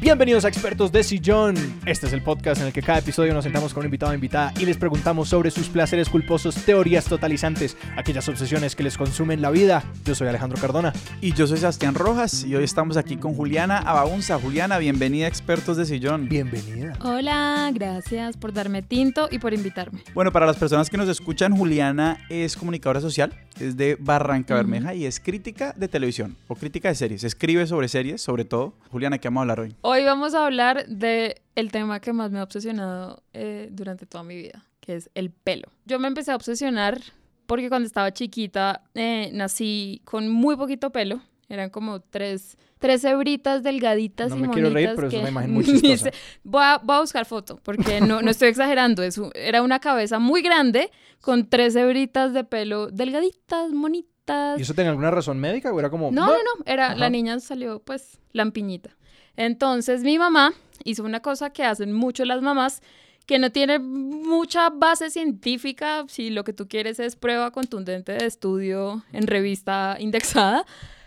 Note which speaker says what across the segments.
Speaker 1: Bienvenidos a Expertos de Sillón. Este es el podcast en el que cada episodio nos sentamos con un invitado o invitada y les preguntamos sobre sus placeres culposos, teorías totalizantes, aquellas obsesiones que les consumen la vida. Yo soy Alejandro Cardona.
Speaker 2: Y yo soy Sebastián Rojas y hoy estamos aquí con Juliana Abaunza. Juliana, bienvenida a Expertos de Sillón.
Speaker 1: Bienvenida.
Speaker 3: Hola, gracias por darme tinto y por invitarme.
Speaker 2: Bueno, para las personas que nos escuchan, Juliana es comunicadora social, es de Barranca Bermeja y es crítica de televisión o crítica de series. Escribe sobre series, sobre todo. Juliana, ¿qué vamos a hablar hoy?
Speaker 3: Hoy vamos a hablar de el tema que más me ha obsesionado eh, durante toda mi vida, que es el pelo. Yo me empecé a obsesionar porque cuando estaba chiquita eh, nací con muy poquito pelo. Eran como tres, tres hebritas delgaditas
Speaker 1: No
Speaker 3: y
Speaker 1: me quiero reír, pero es
Speaker 3: que
Speaker 1: una imagen muy chistosa.
Speaker 3: voy, a, voy a buscar foto, porque no, no estoy exagerando. Es era una cabeza muy grande con tres hebritas de pelo delgaditas, bonitas.
Speaker 1: ¿Y eso tenía alguna razón médica o era como...
Speaker 3: No, no, no, era,
Speaker 1: Ajá.
Speaker 3: la niña salió pues lampiñita. Entonces mi mamá hizo una cosa que hacen mucho las mamás, que no tiene mucha base científica, si lo que tú quieres es prueba contundente de estudio en revista indexada,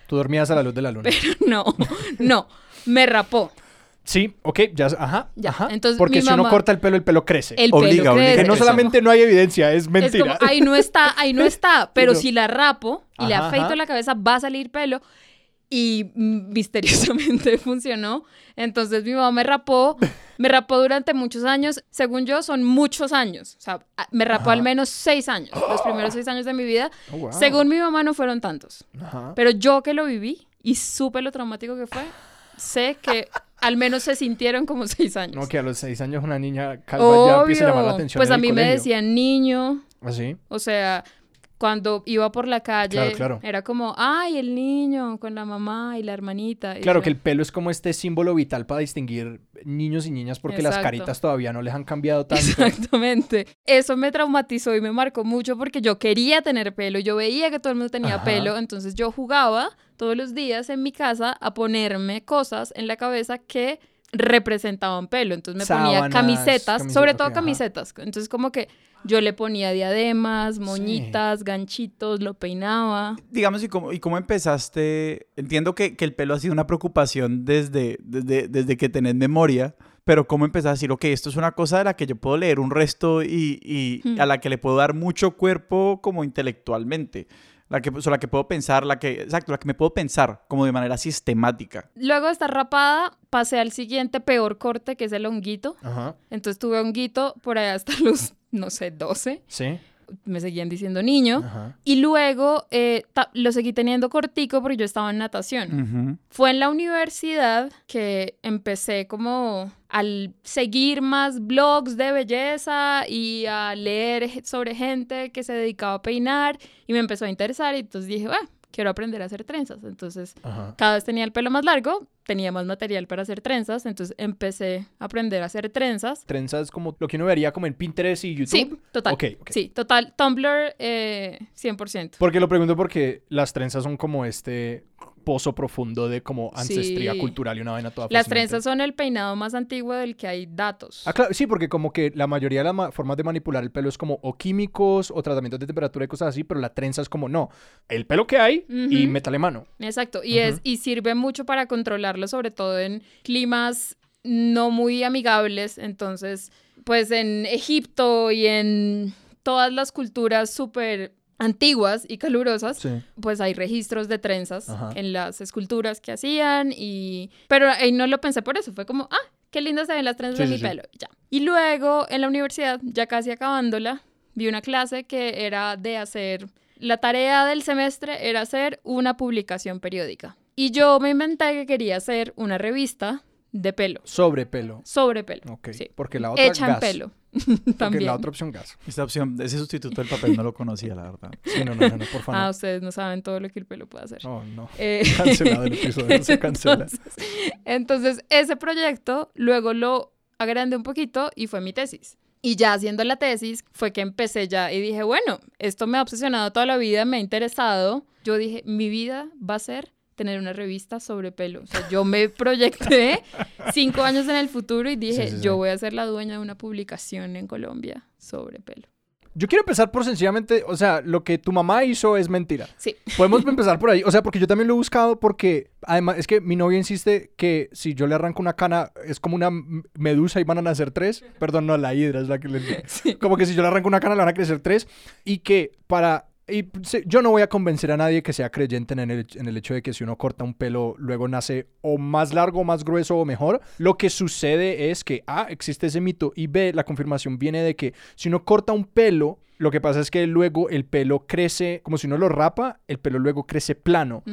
Speaker 1: Tú dormías a la luz de la luna.
Speaker 3: no, no, me rapó.
Speaker 1: Sí, ok, ya, ajá,
Speaker 3: Ya,
Speaker 1: ajá.
Speaker 3: entonces
Speaker 1: Porque si uno corta el pelo, el pelo crece.
Speaker 3: El
Speaker 2: Obliga,
Speaker 3: pelo
Speaker 2: obliga.
Speaker 3: crece.
Speaker 1: que no solamente no hay evidencia, es
Speaker 3: Es
Speaker 1: mentira.
Speaker 3: como, ahí no está, ahí no está, pero
Speaker 1: Pero-
Speaker 3: si la rapo y le afeito
Speaker 1: ajá.
Speaker 3: la cabeza, va a salir pelo. Y misteriosamente funcionó. Entonces mi mamá me rapó, me rapó durante muchos años. Según yo, son muchos años. O sea, me rapó
Speaker 1: Ajá.
Speaker 3: al menos seis años, los primeros seis años de mi vida.
Speaker 1: Oh, wow.
Speaker 3: Según mi mamá, no fueron tantos.
Speaker 1: Ajá.
Speaker 3: Pero yo que lo viví y supe lo traumático que fue, sé que al menos se sintieron como seis años.
Speaker 1: No, que a los seis años una niña calva ya empieza a llamar la
Speaker 3: Obvio.
Speaker 1: atención
Speaker 3: Pues
Speaker 1: en
Speaker 3: a mí me decían niño,
Speaker 1: ¿Así?
Speaker 3: o sea, cuando iba por la calle,
Speaker 1: Claro, claro.
Speaker 3: era como, ay, el niño con la mamá y la hermanita. y
Speaker 1: Claro que el pelo es como este símbolo vital para distinguir niños y niñas porque las caritas todavía no les han cambiado tanto.
Speaker 3: Exactamente. Eso me traumatizó y me marcó mucho porque yo quería tener pelo, yo veía que todo el mundo tenía
Speaker 1: Ajá.
Speaker 3: pelo, entonces yo jugaba todos los días en mi casa a ponerme cosas en la cabeza que representaban pelo. Entonces me ponía camisetas,
Speaker 1: camiseta,
Speaker 3: sobre todo
Speaker 1: ajá.
Speaker 3: camisetas. Entonces como que yo le ponía diademas, moñitas, ganchitos, lo peinaba.
Speaker 2: Digamos, ¿y cómo, y cómo empezaste? Entiendo que, que el pelo ha sido una preocupación desde, desde, desde que tenés memoria, pero ¿cómo empezaste a decir, ok, esto es una cosa de la que yo puedo leer un resto y, y
Speaker 3: Hmm.
Speaker 2: a la que le puedo dar mucho cuerpo como intelectualmente? La que, o sea, la que puedo pensar, la que, exacto, la que me puedo pensar como de manera sistemática.
Speaker 3: Luego de estar rapada, pasé al siguiente peor corte, que es el honguito.
Speaker 1: Ajá.
Speaker 3: Entonces tuve honguito por allá hasta los, no sé, 12.
Speaker 1: Sí.
Speaker 3: Me seguían diciendo niño.
Speaker 1: Ajá.
Speaker 3: Y luego eh, lo seguí teniendo cortico porque yo estaba en natación. Fue en la universidad que empecé como al seguir más blogs de belleza y a leer sobre gente que se dedicaba a peinar y me empezó a interesar y entonces dije, ah, quiero aprender a hacer trenzas. Entonces
Speaker 1: Ajá.
Speaker 3: cada vez tenía el pelo más largo, tenía más material para hacer trenzas, entonces empecé a aprender a hacer trenzas.
Speaker 1: Trenzas como lo que uno vería como en Pinterest y YouTube.
Speaker 3: Sí, total.
Speaker 1: Ok, ok.
Speaker 3: Sí, total. Tumblr, eh, 100%.
Speaker 1: Porque lo pregunto porque las trenzas son como este pozo profundo de como ancestría
Speaker 3: Sí.
Speaker 1: cultural y una vaina toda
Speaker 3: Las
Speaker 1: fascinante.
Speaker 3: trenzas son el peinado más antiguo del que hay datos.
Speaker 1: Ah, claro, sí, porque como que la mayoría de las ma- formas de manipular el pelo es como o químicos o tratamientos de temperatura y cosas así, pero la trenza es como no, el pelo que hay y
Speaker 3: Ujú.
Speaker 1: métale mano.
Speaker 3: Exacto. Y, es, y sirve mucho para controlarlo, sobre todo en climas no muy amigables. Entonces, pues en Egipto y en todas las culturas súper antiguas y calurosas,
Speaker 1: Sí.
Speaker 3: pues hay registros de trenzas
Speaker 1: Ajá.
Speaker 3: en las esculturas que hacían y... Pero ahí no lo pensé por eso, fue como, ah, qué lindas se ven las trenzas
Speaker 1: Sí,
Speaker 3: de
Speaker 1: sí,
Speaker 3: mi pelo, ya. Y luego en la universidad, ya casi acabándola, vi una clase que era de hacer... La tarea del semestre era hacer una publicación periódica. Y yo me inventé que quería hacer una revista de pelo,
Speaker 1: Sobre pelo.
Speaker 3: sobre pelo.
Speaker 1: Ok.
Speaker 3: Sí.
Speaker 1: Porque la otra
Speaker 3: Hecha en
Speaker 1: gas.
Speaker 3: pelo.
Speaker 1: Porque
Speaker 3: También.
Speaker 1: la otra opción gas.
Speaker 2: Esta opción, ese sustituto del papel no lo conocía, la verdad.
Speaker 1: Sí, no, no, no, no, por favor.
Speaker 3: Ah, ustedes no saben todo lo que el pelo puede hacer.
Speaker 1: Oh, no.
Speaker 3: Eh,
Speaker 1: Cancelado el episodio, se cancela.
Speaker 3: Entonces, entonces, ese proyecto luego lo agrandé un poquito y fue mi tesis. Y ya haciendo la tesis fue que empecé ya y dije, bueno, esto me ha obsesionado toda la vida, me ha interesado. Yo dije, mi vida va a ser tener una revista sobre pelo. O sea, yo me proyecté cinco años en el futuro y dije,
Speaker 1: Sí, sí, sí.
Speaker 3: yo voy a ser la dueña de una publicación en Colombia sobre pelo.
Speaker 1: Yo quiero empezar por sencillamente, o sea, lo que tu mamá hizo es mentira.
Speaker 3: Sí.
Speaker 1: Podemos empezar por ahí. O sea, porque yo también lo he buscado porque, además, es que mi novia insiste que si yo le arranco una cana, es como una medusa y van a nacer tres. Perdón, no, la hidra es la que le... Como que si yo le arranco una cana, le van a crecer tres. Y que para... Y yo no voy a convencer a nadie que sea creyente en el, en el hecho de que si uno corta un pelo, luego nace o más largo, más grueso o mejor. Lo que sucede es que, A, existe ese mito y B, la confirmación viene de que si uno corta un pelo, lo que pasa es que luego el pelo crece, como si uno lo rapa, el pelo luego crece plano.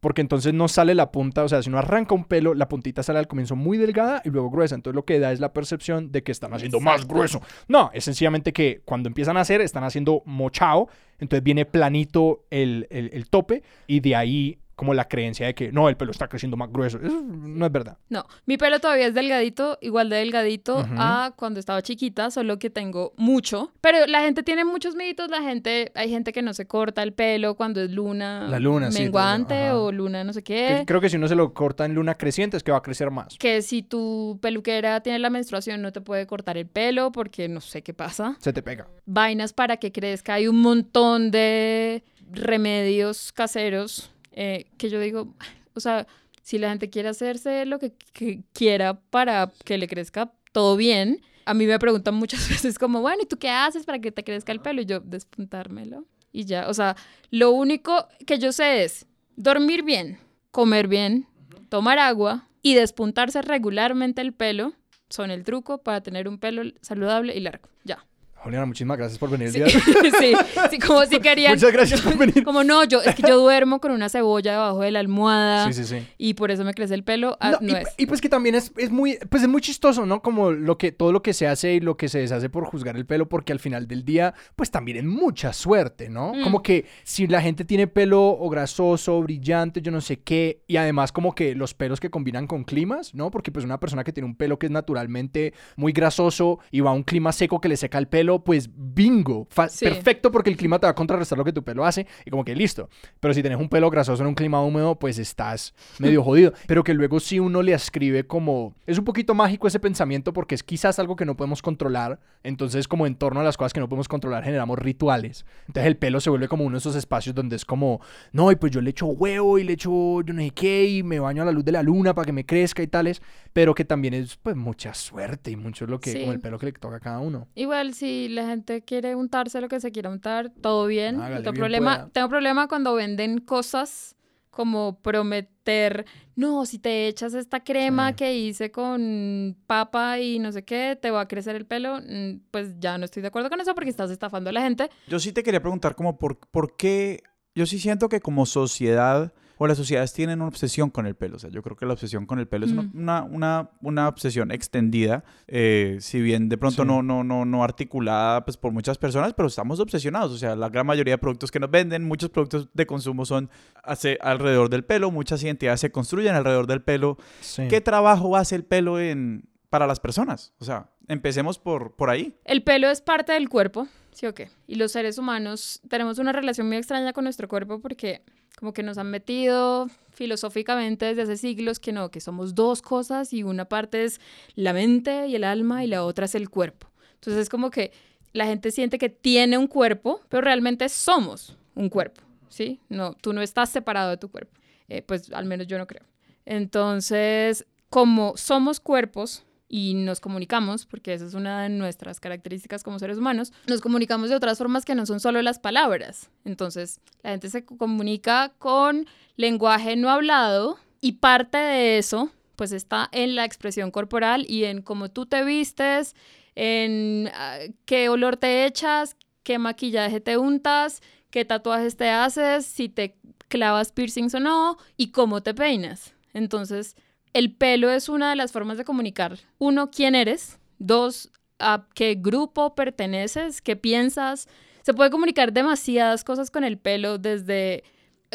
Speaker 1: Porque entonces no sale la punta, o sea, si uno arranca un pelo, la puntita sale al comienzo muy delgada y luego gruesa. Entonces lo que da es la percepción de que están haciendo más grueso. No, es sencillamente que cuando empiezan a hacer, están haciendo mochao. Entonces viene planito el, el- el tope y de ahí como la creencia de que no, el pelo está creciendo más grueso. Eso no es verdad.
Speaker 3: No, mi pelo todavía es delgadito, igual de delgadito a cuando estaba chiquita, solo que tengo mucho. Pero la gente tiene muchos mitos, la gente, hay gente que no se corta el pelo cuando es luna,
Speaker 1: La luna, sí,
Speaker 3: menguante
Speaker 1: ajá.
Speaker 3: o luna no sé
Speaker 1: Que-
Speaker 3: qué.
Speaker 1: Creo que si uno se lo corta en luna creciente es que va a crecer más.
Speaker 3: Que si tu peluquera tiene la menstruación no te puede cortar el pelo porque no sé qué pasa.
Speaker 1: Se te pega.
Speaker 3: Vainas para que crezca. Hay un montón de remedios caseros eh, que yo digo, o sea, si la gente quiere hacerse lo que, que quiera para que le crezca todo bien. A mí me preguntan muchas veces como, bueno, ¿y tú qué haces para que te crezca el pelo? Y yo, despuntármelo. Y ya, o sea, lo único que yo sé es dormir bien, comer bien, tomar agua y despuntarse regularmente el pelo son el truco para tener un pelo saludable y largo. Ya.
Speaker 1: Juliana, muchísimas gracias por venir el
Speaker 3: Sí,
Speaker 1: día
Speaker 3: sí, sí, como si querían.
Speaker 1: Muchas gracias por venir.
Speaker 3: Como no, yo, es que yo duermo con una cebolla debajo de la almohada
Speaker 1: Sí, sí, sí.
Speaker 3: y por eso me crece el pelo. Ah,
Speaker 1: No,
Speaker 3: no
Speaker 1: y,
Speaker 3: es.
Speaker 1: y pues que también es, es muy, pues es muy chistoso, ¿no? Como lo que, todo lo que se hace y lo que se deshace por juzgar el pelo, porque al final del día, pues también es mucha suerte, ¿no?
Speaker 3: Mm.
Speaker 1: Como que si la gente tiene pelo o grasoso, brillante, yo no sé qué, y además como que los pelos que combinan con climas, ¿no? Porque pues una persona que tiene un pelo que es naturalmente muy grasoso y va a un clima seco que le seca el pelo, pues bingo,
Speaker 3: Sí.
Speaker 1: perfecto porque el clima te va a contrarrestar lo que tu pelo hace y como que listo. Pero si tenés un pelo grasoso en un clima húmedo, pues estás medio jodido. Pero que luego sí uno le ascribe como... Es un poquito mágico ese pensamiento porque es quizás algo que no podemos controlar. Entonces como en torno a las cosas que no podemos controlar generamos rituales. Entonces el pelo se vuelve como uno de esos espacios donde es como... No, y pues yo le echo huevo y le echo yo no sé qué y me baño a la luz de la luna para que me crezca y tales. Pero que también es pues mucha suerte y mucho lo que...
Speaker 3: Sí.
Speaker 1: Como el pelo que le toca a cada uno.
Speaker 3: Igual si la gente quiere untarse lo que se quiera untar, todo bien.
Speaker 1: Hágale,
Speaker 3: No tengo
Speaker 1: bien
Speaker 3: problema.
Speaker 1: pueda.
Speaker 3: Tengo problema cuando venden cosas como prometer, no, si te echas esta crema
Speaker 1: Sí.
Speaker 3: que hice con papa y no sé qué, te va a crecer el pelo, Mm, pues ya no estoy de acuerdo con eso porque estás estafando a la gente.
Speaker 2: Yo sí te quería preguntar como por, por qué, yo sí siento que como sociedad o las sociedades tienen una obsesión con el pelo. O sea, yo creo que la obsesión con el pelo es una,
Speaker 3: Mm.
Speaker 2: una, una, una obsesión extendida, eh, si bien de pronto
Speaker 1: Sí.
Speaker 2: no, no, no, no articulada pues, por muchas personas, pero estamos obsesionados. O sea, la gran mayoría de productos que nos venden, muchos productos de consumo son hace, alrededor del pelo, muchas identidades se construyen alrededor del pelo.
Speaker 1: Sí.
Speaker 2: ¿Qué trabajo hace el pelo en, para las personas? O sea, empecemos por, por ahí.
Speaker 3: El pelo es parte del cuerpo, ¿sí o qué? Y los seres humanos tenemos una relación muy extraña con nuestro cuerpo porque como que nos han metido filosóficamente desde hace siglos que no, que somos dos cosas y una parte es la mente y el alma y la otra es el cuerpo. Entonces es como que la gente siente que tiene un cuerpo, pero realmente somos un cuerpo, ¿sí? No, tú no estás separado de tu cuerpo. Eh, pues al menos yo no creo. Entonces, como somos cuerpos y nos comunicamos, porque esa es una de nuestras características como seres humanos, nos comunicamos de otras formas que no son solo las palabras. Entonces, la gente se comunica con lenguaje no hablado y parte de eso, pues está en la expresión corporal y en cómo tú te vistes, en ah, qué olor te echas, qué maquillaje te untas, qué tatuajes te haces, si te clavas piercings o no y cómo te peinas. Entonces, el pelo es una de las formas de comunicar, uno, quién eres, dos, a qué grupo perteneces, qué piensas. Se puede comunicar demasiadas cosas con el pelo, desde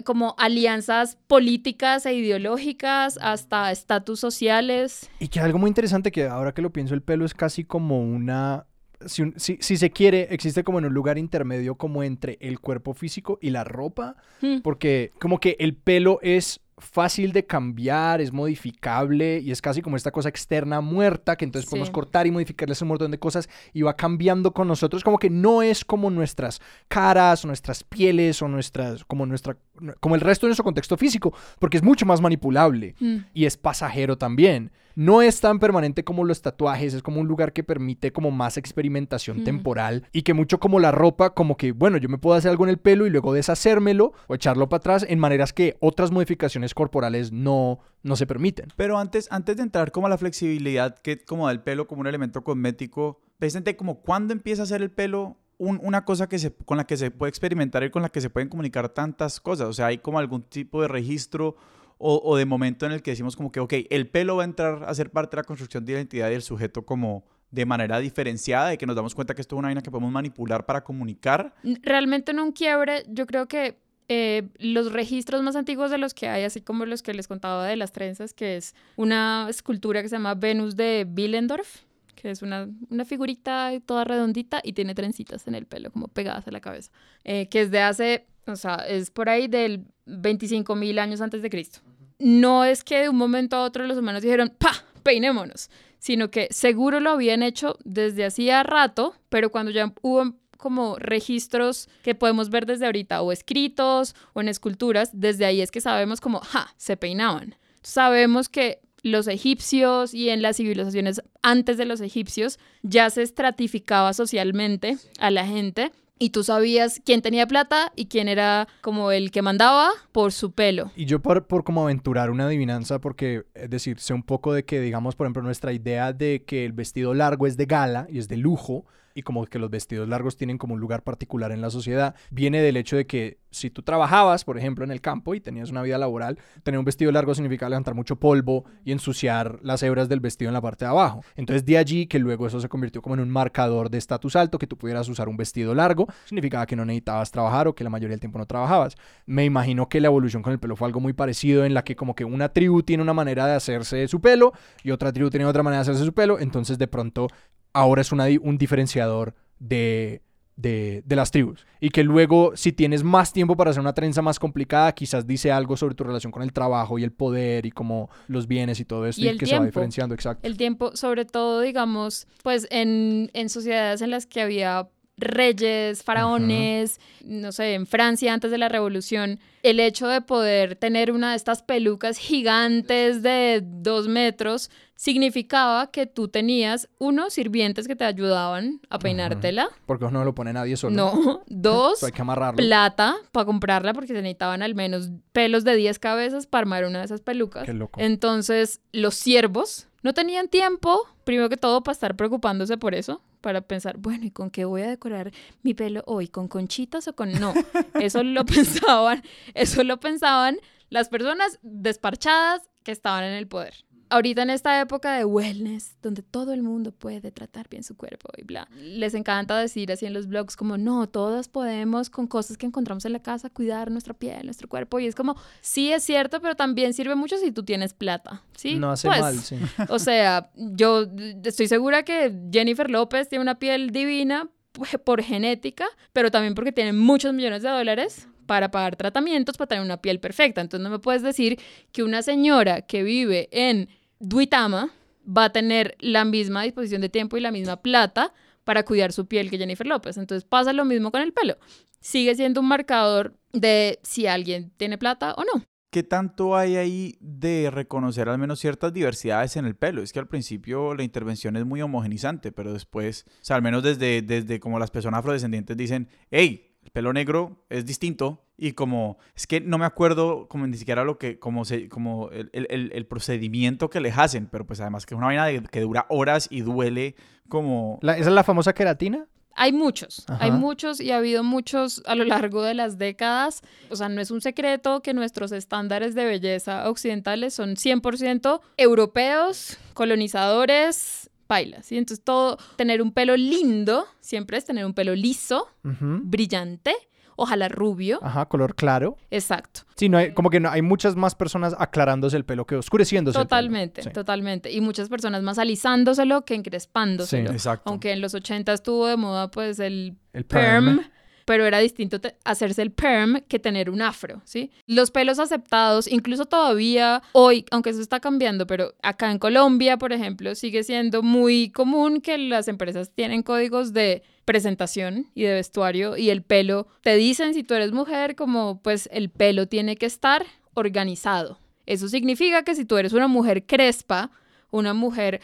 Speaker 3: como alianzas políticas e ideológicas hasta estatus sociales.
Speaker 1: Y que algo muy interesante que ahora que lo pienso, el pelo es casi como una... Si, un- si- si se quiere, existe como en un lugar intermedio como entre el cuerpo físico y la ropa,
Speaker 3: Hmm.
Speaker 1: porque como que el pelo es fácil de cambiar, es modificable y es casi como esta cosa externa muerta que entonces podemos cortar y modificarles un montón de cosas y va cambiando con nosotros, como que no es como nuestras caras, o nuestras pieles o nuestras, como nuestra, como el resto de nuestro contexto físico, porque es mucho más manipulable
Speaker 3: Mm.
Speaker 1: y es pasajero también. No es tan permanente como los tatuajes, es como un lugar que permite como más experimentación
Speaker 3: Mm.
Speaker 1: temporal y que mucho como la ropa, como que, bueno, yo me puedo hacer algo en el pelo y luego deshacérmelo o echarlo para atrás en maneras que otras modificaciones corporales no, no se permiten.
Speaker 2: Pero antes, antes de entrar como a la flexibilidad que como da el pelo como un elemento cosmético, presente como cuándo empieza a ser el pelo un- una cosa que se, con la que se puede experimentar y con la que se pueden comunicar tantas cosas. O sea, hay como algún tipo de registro o, de momento en el que decimos como que, ok, el pelo va a entrar a ser parte de la construcción de identidad del sujeto como de manera diferenciada, de que nos damos cuenta que esto es una vaina que podemos manipular para comunicar.
Speaker 3: Realmente en un quiebre, yo creo que eh, los registros más antiguos de los que hay, así como los que les contaba de las trenzas, que es una escultura que se llama Venus de Willendorf, que es una, una figurita toda redondita y tiene trencitas en el pelo, como pegadas a la cabeza, eh, que es de hace, o sea, es por ahí del 25 mil años antes de Cristo. No es que de un momento a otro los humanos dijeron, ¡pa! Peinémonos, sino que seguro lo habían hecho desde hacía rato, pero cuando ya hubo como registros que podemos ver desde ahorita, o escritos o en esculturas, desde ahí es que sabemos como, ¡ja! Se peinaban. Sabemos que los egipcios y en las civilizaciones antes de los egipcios ya se estratificaba socialmente a la gente y tú sabías quién tenía plata y quién era como el que mandaba por su pelo.
Speaker 1: Y yo por, por como aventurar una adivinanza, porque, es decir, sé un poco de que, digamos, por ejemplo, nuestra idea de que el vestido largo es de gala y es de lujo, y como que los vestidos largos tienen como un lugar particular en la sociedad, viene del hecho de que si tú trabajabas, por ejemplo, en el campo y tenías una vida laboral, tener un vestido largo significaba levantar mucho polvo y ensuciar las hebras del vestido en la parte de abajo. Entonces de allí que luego eso se convirtió como en un marcador de estatus alto, que tú pudieras usar un vestido largo, significaba que no necesitabas trabajar o que la mayoría del tiempo no trabajabas. Me imagino que la evolución con el pelo fue algo muy parecido en la que como que una tribu tiene una manera de hacerse su pelo y otra tribu tiene otra manera de hacerse su pelo, entonces de pronto ahora es una un diferenciador de, de, de las tribus. Y que luego, si tienes más tiempo para hacer una trenza más complicada, quizás dice algo sobre tu relación con el trabajo y el poder y como los bienes y todo esto,
Speaker 3: Y
Speaker 1: y,
Speaker 3: el
Speaker 1: que se va
Speaker 3: tiempo.
Speaker 1: diferenciando, exacto.
Speaker 3: El tiempo, sobre todo, digamos, pues en, en sociedades en las que había reyes, faraones, no sé, en Francia antes de la revolución, el hecho de poder tener una de estas pelucas gigantes de dos metros significaba que tú tenías, uno, sirvientes que te ayudaban a peinártela,
Speaker 1: Porque no lo pone nadie solo.
Speaker 3: no, dos,
Speaker 1: hay que amarrarlo.
Speaker 3: plata para comprarla porque se necesitaban al menos pelos de 10 cabezas para armar una de esas pelucas.
Speaker 1: Qué loco.
Speaker 3: Entonces, los siervos no tenían tiempo, primero que todo, para estar preocupándose por eso, para pensar, bueno, ¿y con qué voy a decorar mi pelo hoy? ¿Con conchitas o con...? No, eso lo pensaban, eso lo pensaban las personas desparchadas que estaban en el poder. Ahorita en esta época de wellness, donde todo el mundo puede tratar bien su cuerpo y bla, les encanta decir así en los blogs como, no, todas podemos con cosas que encontramos en la casa cuidar nuestra piel, nuestro cuerpo. Y es como, sí es cierto, pero también sirve mucho si tú tienes plata. ¿sí?
Speaker 1: No hace
Speaker 3: Pues,
Speaker 1: mal, sí.
Speaker 3: o sea, yo estoy segura que Jennifer López tiene una piel divina por genética, pero también porque tiene muchos millones de dólares para pagar tratamientos para tener una piel perfecta. Entonces no me puedes decir que una señora que vive en Duitama va a tener la misma disposición de tiempo y la misma plata para cuidar su piel que Jennifer López. Entonces pasa lo mismo con el pelo. Sigue siendo un marcador de si alguien tiene plata o no.
Speaker 2: ¿Qué tanto hay ahí de reconocer al menos ciertas diversidades en el pelo? Es que al principio la intervención es muy homogenizante, pero después, o sea, al menos desde, desde como las personas afrodescendientes dicen, hey, pelo negro es distinto y como, es que no me acuerdo como ni siquiera lo que, como, se, como el, el- el- procedimiento que les hacen, pero pues además que es una vaina de- que dura horas y duele como...
Speaker 1: La- ¿Esa es la famosa queratina?
Speaker 3: Hay muchos, hay
Speaker 1: Ajá.
Speaker 3: muchos y ha habido muchos a lo largo de las décadas. O sea, no es un secreto que nuestros estándares de belleza occidentales son 100% europeos, colonizadores, pailas. Y entonces todo, tener un pelo lindo siempre es tener un pelo liso, brillante, ojalá rubio.
Speaker 1: Ajá, color claro.
Speaker 3: Exacto.
Speaker 1: Sí, no hay, como que no, hay muchas más personas aclarándose el pelo que oscureciéndose. el pelo.
Speaker 3: Totalmente,
Speaker 1: Sí.
Speaker 3: totalmente. Y muchas personas más alisándoselo que encrespándoselo.
Speaker 1: Sí,
Speaker 2: Exacto.
Speaker 3: Aunque en los 80 estuvo de moda pues el
Speaker 1: El
Speaker 3: perm,
Speaker 1: perm.
Speaker 3: Pero era distinto hacerse el perm que tener un afro, ¿sí? Los pelos aceptados, incluso todavía hoy, aunque eso está cambiando, pero acá en Colombia, por ejemplo, sigue siendo muy común que las empresas tienen códigos de presentación y de vestuario y el pelo, te dicen si tú eres mujer como pues el pelo tiene que estar organizado. Eso significa que si tú eres una mujer crespa, una mujer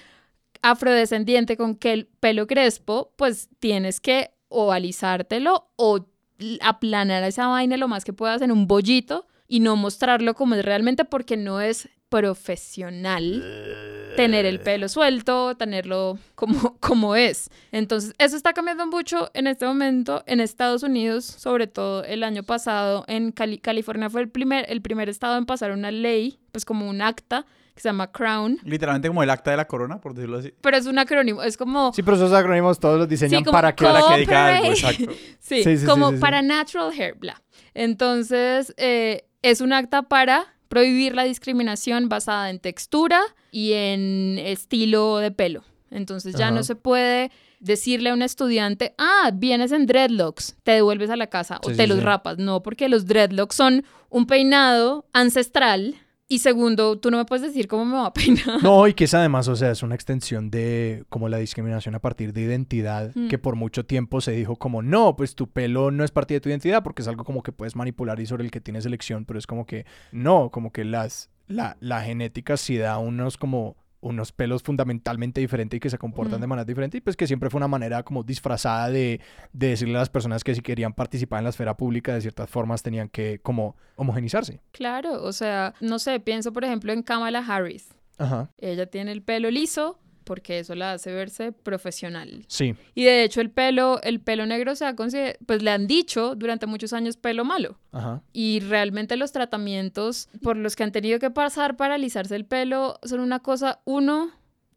Speaker 3: afrodescendiente con que el pelo crespo, pues tienes que o alisártelo o aplanar esa vaina lo más que puedas en un bollito y no mostrarlo como es realmente porque no es profesional tener el pelo suelto, tenerlo como, como es. Entonces, eso está cambiando mucho en este momento en Estados Unidos, sobre todo el año pasado en Cali- California fue el primer, el primer estado en pasar una ley, pues como un acta que se llama Crown,
Speaker 2: Literalmente como el acta de la corona, por decirlo así.
Speaker 3: pero es un acrónimo, es como...
Speaker 1: Sí, pero esos acrónimos todos los diseñan para que...
Speaker 2: Para que diga algo, exacto.
Speaker 3: Sí,
Speaker 1: Sí, sí,
Speaker 3: como
Speaker 1: sí, sí.
Speaker 3: para natural hair, bla. Entonces, eh, es un acta para prohibir la discriminación basada en textura y en estilo de pelo. Entonces ya
Speaker 1: Ajá.
Speaker 3: no se puede decirle a un estudiante, ah, vienes en dreadlocks, te devuelves a la casa o te
Speaker 1: sí,
Speaker 3: los
Speaker 1: sí.
Speaker 3: rapas. No, porque los dreadlocks son un peinado ancestral. Y segundo, tú no me puedes decir cómo me va a peinar.
Speaker 1: No, y que es además, o sea, es una extensión de como la discriminación a partir de identidad,
Speaker 3: Mm.
Speaker 1: que por mucho tiempo se dijo como, no, pues tu pelo no es parte de tu identidad porque es algo como que puedes manipular y sobre el que tienes elección, pero es como que, no, como que las, la, la genética sí da unos como unos pelos fundamentalmente diferentes y que se comportan
Speaker 3: Mm.
Speaker 1: de manera diferente y pues que siempre fue una manera como disfrazada de, de decirle a las personas que si querían participar en la esfera pública de ciertas formas tenían que como homogenizarse.
Speaker 3: Claro, o sea, no sé, pienso por ejemplo en Kamala Harris.
Speaker 1: Ajá.
Speaker 3: Ella tiene el pelo liso porque eso la hace verse profesional.
Speaker 1: Sí.
Speaker 3: Y de hecho el pelo, el pelo negro se ha pues le han dicho durante muchos años pelo malo.
Speaker 1: Ajá.
Speaker 3: Y realmente los tratamientos por los que han tenido que pasar para alisarse el pelo son una cosa, uno,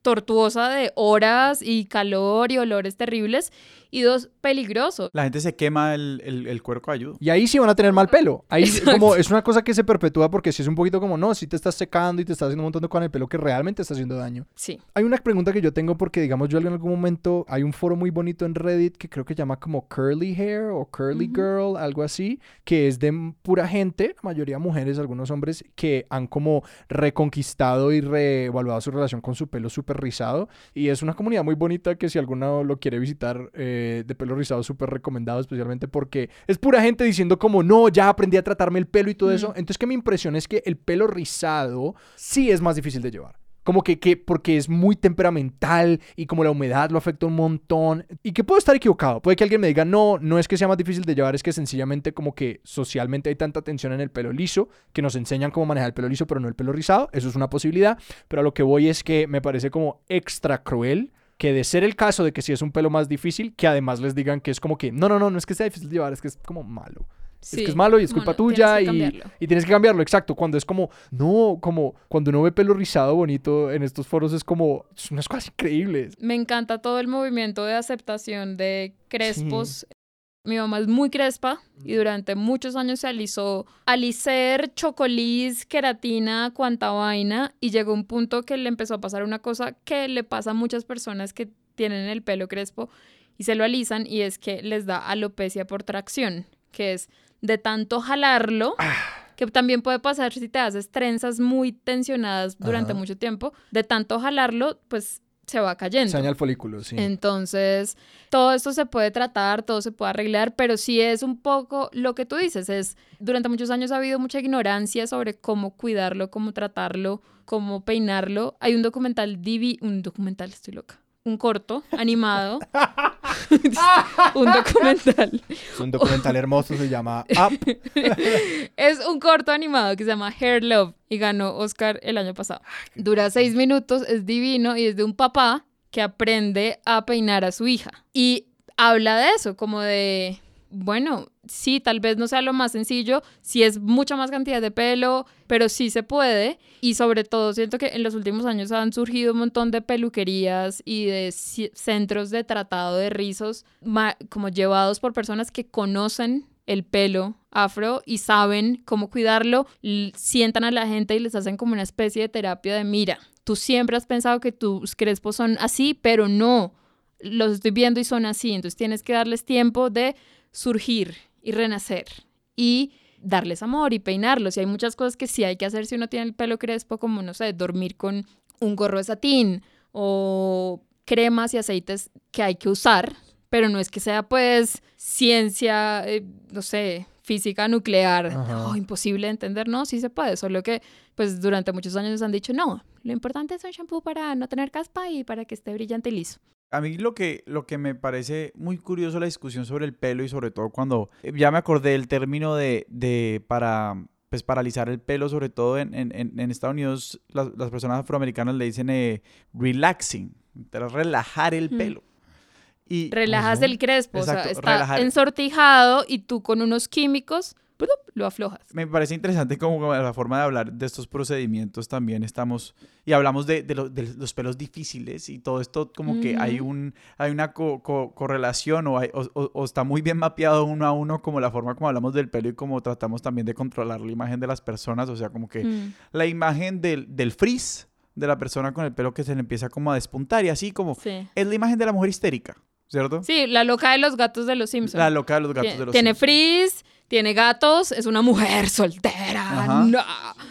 Speaker 3: tortuosa de horas y calor y olores terribles. Y dos, peligroso.
Speaker 2: La gente se quema el, el, el cuero cabelludo.
Speaker 1: Y ahí sí van a tener mal pelo. Ahí
Speaker 3: Exacto.
Speaker 1: como es una cosa que se perpetúa porque si es un poquito como, no, si te estás secando y te estás haciendo un montón de en el pelo que realmente está haciendo daño.
Speaker 3: Sí.
Speaker 1: Hay una pregunta que yo tengo porque, digamos, yo en algún momento, hay un foro muy bonito en Reddit que creo que llama como Curly Hair o Curly
Speaker 3: Ujú.
Speaker 1: Girl, algo así, que es de pura gente, la mayoría mujeres, algunos hombres, que han como reconquistado y reevaluado su relación con su pelo súper rizado. Y es una comunidad muy bonita que si alguno lo quiere visitar eh, de pelo rizado, súper recomendado, especialmente porque es pura gente diciendo como, no, ya aprendí a tratarme el pelo y todo
Speaker 3: Mm.
Speaker 1: eso. Entonces que mi impresión es que el pelo rizado sí es más difícil de llevar. Como que, que porque es muy temperamental y como la humedad lo afecta un montón. Y que puedo estar equivocado. Puede que alguien me diga, no, no es que sea más difícil de llevar, es que sencillamente como que socialmente hay tanta tensión en el pelo liso que nos enseñan cómo manejar el pelo liso, pero no el pelo rizado. Eso es una posibilidad. Pero a lo que voy es que me parece como extra cruel que de ser el caso de que sí es un pelo más difícil, que además les digan que es como que, no, no, no, no es que sea difícil de llevar, es que es como malo.
Speaker 3: Sí.
Speaker 1: Es que es malo y es culpa tuya y, y tienes que cambiarlo, exacto. Cuando es como, no, como cuando uno ve pelo rizado bonito en estos foros es como, son unas cosas increíbles.
Speaker 3: Me encanta todo el movimiento de aceptación de crespos. Mi mamá es muy crespa y durante muchos años se alisó alicer, chocolís, queratina, cuanta vaina y llegó un punto que le empezó a pasar una cosa que le pasa a muchas personas que tienen el pelo crespo y se lo alisan y es que les da alopecia por tracción, que es de tanto jalarlo, que también puede pasar si te haces trenzas muy tensionadas durante
Speaker 1: Ajá.
Speaker 3: mucho tiempo, de tanto jalarlo, pues se va cayendo.
Speaker 1: Se daña el folículo, sí.
Speaker 3: Entonces, todo esto se puede tratar, todo se puede arreglar, pero sí es un poco lo que tú dices, es durante muchos años ha habido mucha ignorancia sobre cómo cuidarlo, cómo tratarlo, cómo peinarlo. Hay un documental divi, un documental, estoy loca, un corto animado, un documental.
Speaker 1: Es un documental hermoso, se llama Up.
Speaker 3: Es un corto animado que se llama Hair Love y ganó Oscar el año pasado. Dura seis minutos, es divino y es de un papá que aprende a peinar a su hija. Y habla de eso, como de, bueno, sí, tal vez no sea lo más sencillo, sí es mucha más cantidad de pelo, pero sí se puede. Y sobre todo siento que en los últimos años han surgido un montón de peluquerías y de centros de tratado de rizos como llevados por personas que conocen el pelo afro y saben cómo cuidarlo, sientan a la gente y les hacen como una especie de terapia de mira, tú siempre has pensado que tus crespos son así, pero no, los estoy viendo y son así, entonces tienes que darles tiempo de surgir y renacer y darles amor y peinarlos. Y hay muchas cosas que sí hay que hacer si uno tiene el pelo crespo, como, no sé, dormir con un gorro de satín o cremas y aceites que hay que usar, pero no es que sea pues ciencia, eh, no sé, física nuclear,
Speaker 1: Ajá.
Speaker 3: oh, imposible de entender, no, sí se puede, solo que pues durante muchos años nos han dicho, no, lo importante es un shampoo para no tener caspa y para que esté brillante y liso.
Speaker 2: A mí lo que, lo que me parece muy curioso la discusión sobre el pelo y sobre todo cuando eh, ya me acordé del término de, de para pues paralizar el pelo, sobre todo en, en, en Estados Unidos las, las personas afroamericanas le dicen eh, relaxing, para relajar el
Speaker 3: Mm.
Speaker 2: pelo. Y
Speaker 3: Relajas el crespo, o sea, está
Speaker 2: relajar.
Speaker 3: ensortijado y tú con unos químicos. Lo aflojas.
Speaker 2: me parece interesante como la forma de hablar de estos procedimientos también estamos y hablamos de, de lo- de los pelos difíciles y todo esto como que hay un hay una co- co- correlación o, hay- o- o- o está muy bien mapeado uno a uno como la forma como hablamos del pelo y como tratamos también de controlar la imagen de las personas o sea como que
Speaker 3: Mm.
Speaker 2: la imagen del, del frizz de la persona con el pelo que se le empieza como a despuntar y así como
Speaker 3: Sí.
Speaker 2: es la imagen de la mujer histérica ¿cierto?
Speaker 3: Sí, la loca de los gatos de los Simpsons.
Speaker 2: la loca de los gatos de los
Speaker 3: tiene
Speaker 2: Simpsons.
Speaker 3: frizz, tiene gatos, es una mujer soltera. No.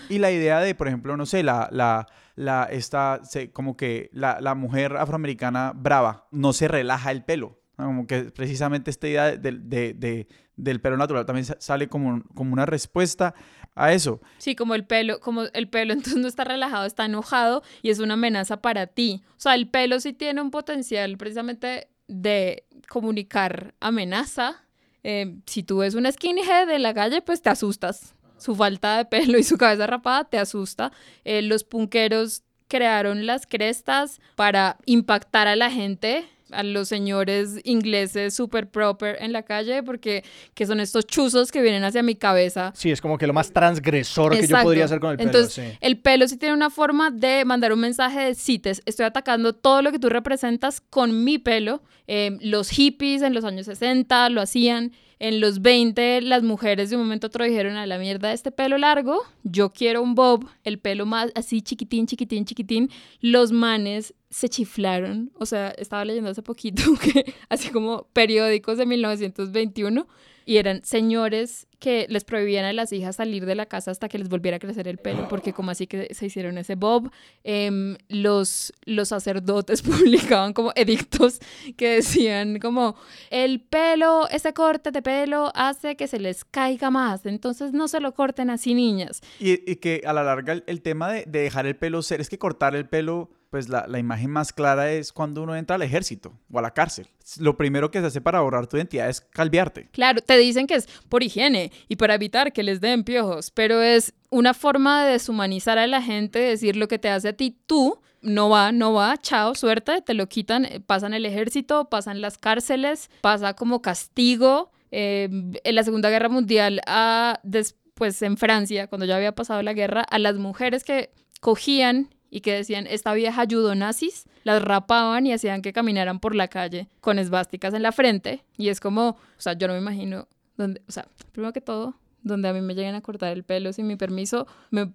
Speaker 2: Y la idea de, por ejemplo, no sé, la, la, la, esta, se- como que la, la mujer afroamericana brava no se relaja el pelo. ¿no? Como que precisamente esta idea de, de- de- del pelo natural también sa- sale como, como una respuesta a eso.
Speaker 3: Sí, como el pelo, como el pelo entonces no está relajado, está enojado y es una amenaza para ti. O sea, el pelo sí tiene un potencial precisamente de comunicar amenaza. Eh, si tú ves una skinhead de la calle, pues te asustas. Su falta de pelo y su cabeza rapada te asusta. Eh, los punqueros crearon las crestas para impactar a la gente, a los señores ingleses super proper en la calle, porque que son estos chuzos que vienen hacia mi cabeza
Speaker 1: Sí, es como que lo más transgresor que yo
Speaker 3: Exacto.
Speaker 1: podría hacer con el pelo.
Speaker 3: Entonces,
Speaker 1: sí.
Speaker 3: el pelo sí tiene una forma de mandar un mensaje de te estoy atacando todo lo que tú representas con mi pelo. Eh, los hippies en los años 60 lo hacían. En los 20 las mujeres de un momento a otro dijeron a la mierda este pelo largo, yo quiero un bob, el pelo más así chiquitín, chiquitín, chiquitín. Los manes se chiflaron. O sea, estaba leyendo hace poquito que así como periódicos de 1921 y eran señores que les prohibían a las hijas salir de la casa hasta que les volviera a crecer el pelo, porque como así que se hicieron ese bob, Em, los, los sacerdotes publicaban como edictos que decían como, el pelo, ese corte de pelo hace que se les caiga más, entonces no se lo corten así niñas.
Speaker 2: Y, y que a la larga el, tema de dejar el pelo ser, es que cortar el pelo, pues la, la imagen más clara es cuando uno entra al ejército o a la cárcel. Lo primero que se hace para borrar tu identidad es calviarte.
Speaker 3: Claro, te dicen que es por higiene y para evitar que les den piojos, pero es una forma de deshumanizar a la gente, decir lo que te hace a ti tú. No va, no va, chao, suerte, te lo quitan, eh, pasan el ejército, pasan las cárceles, pasa como castigo. Eh, en la Segunda Guerra Mundial, a, después en Francia, cuando ya había pasado la guerra, a las mujeres que cogían y que decían, esta vieja ayudó nazis, las rapaban y hacían que caminaran por la calle con esvásticas en la frente. Y es como, o sea, yo no me imagino, donde, o sea, primero que todo, donde a mí me lleguen a cortar el pelo sin mi permiso, me,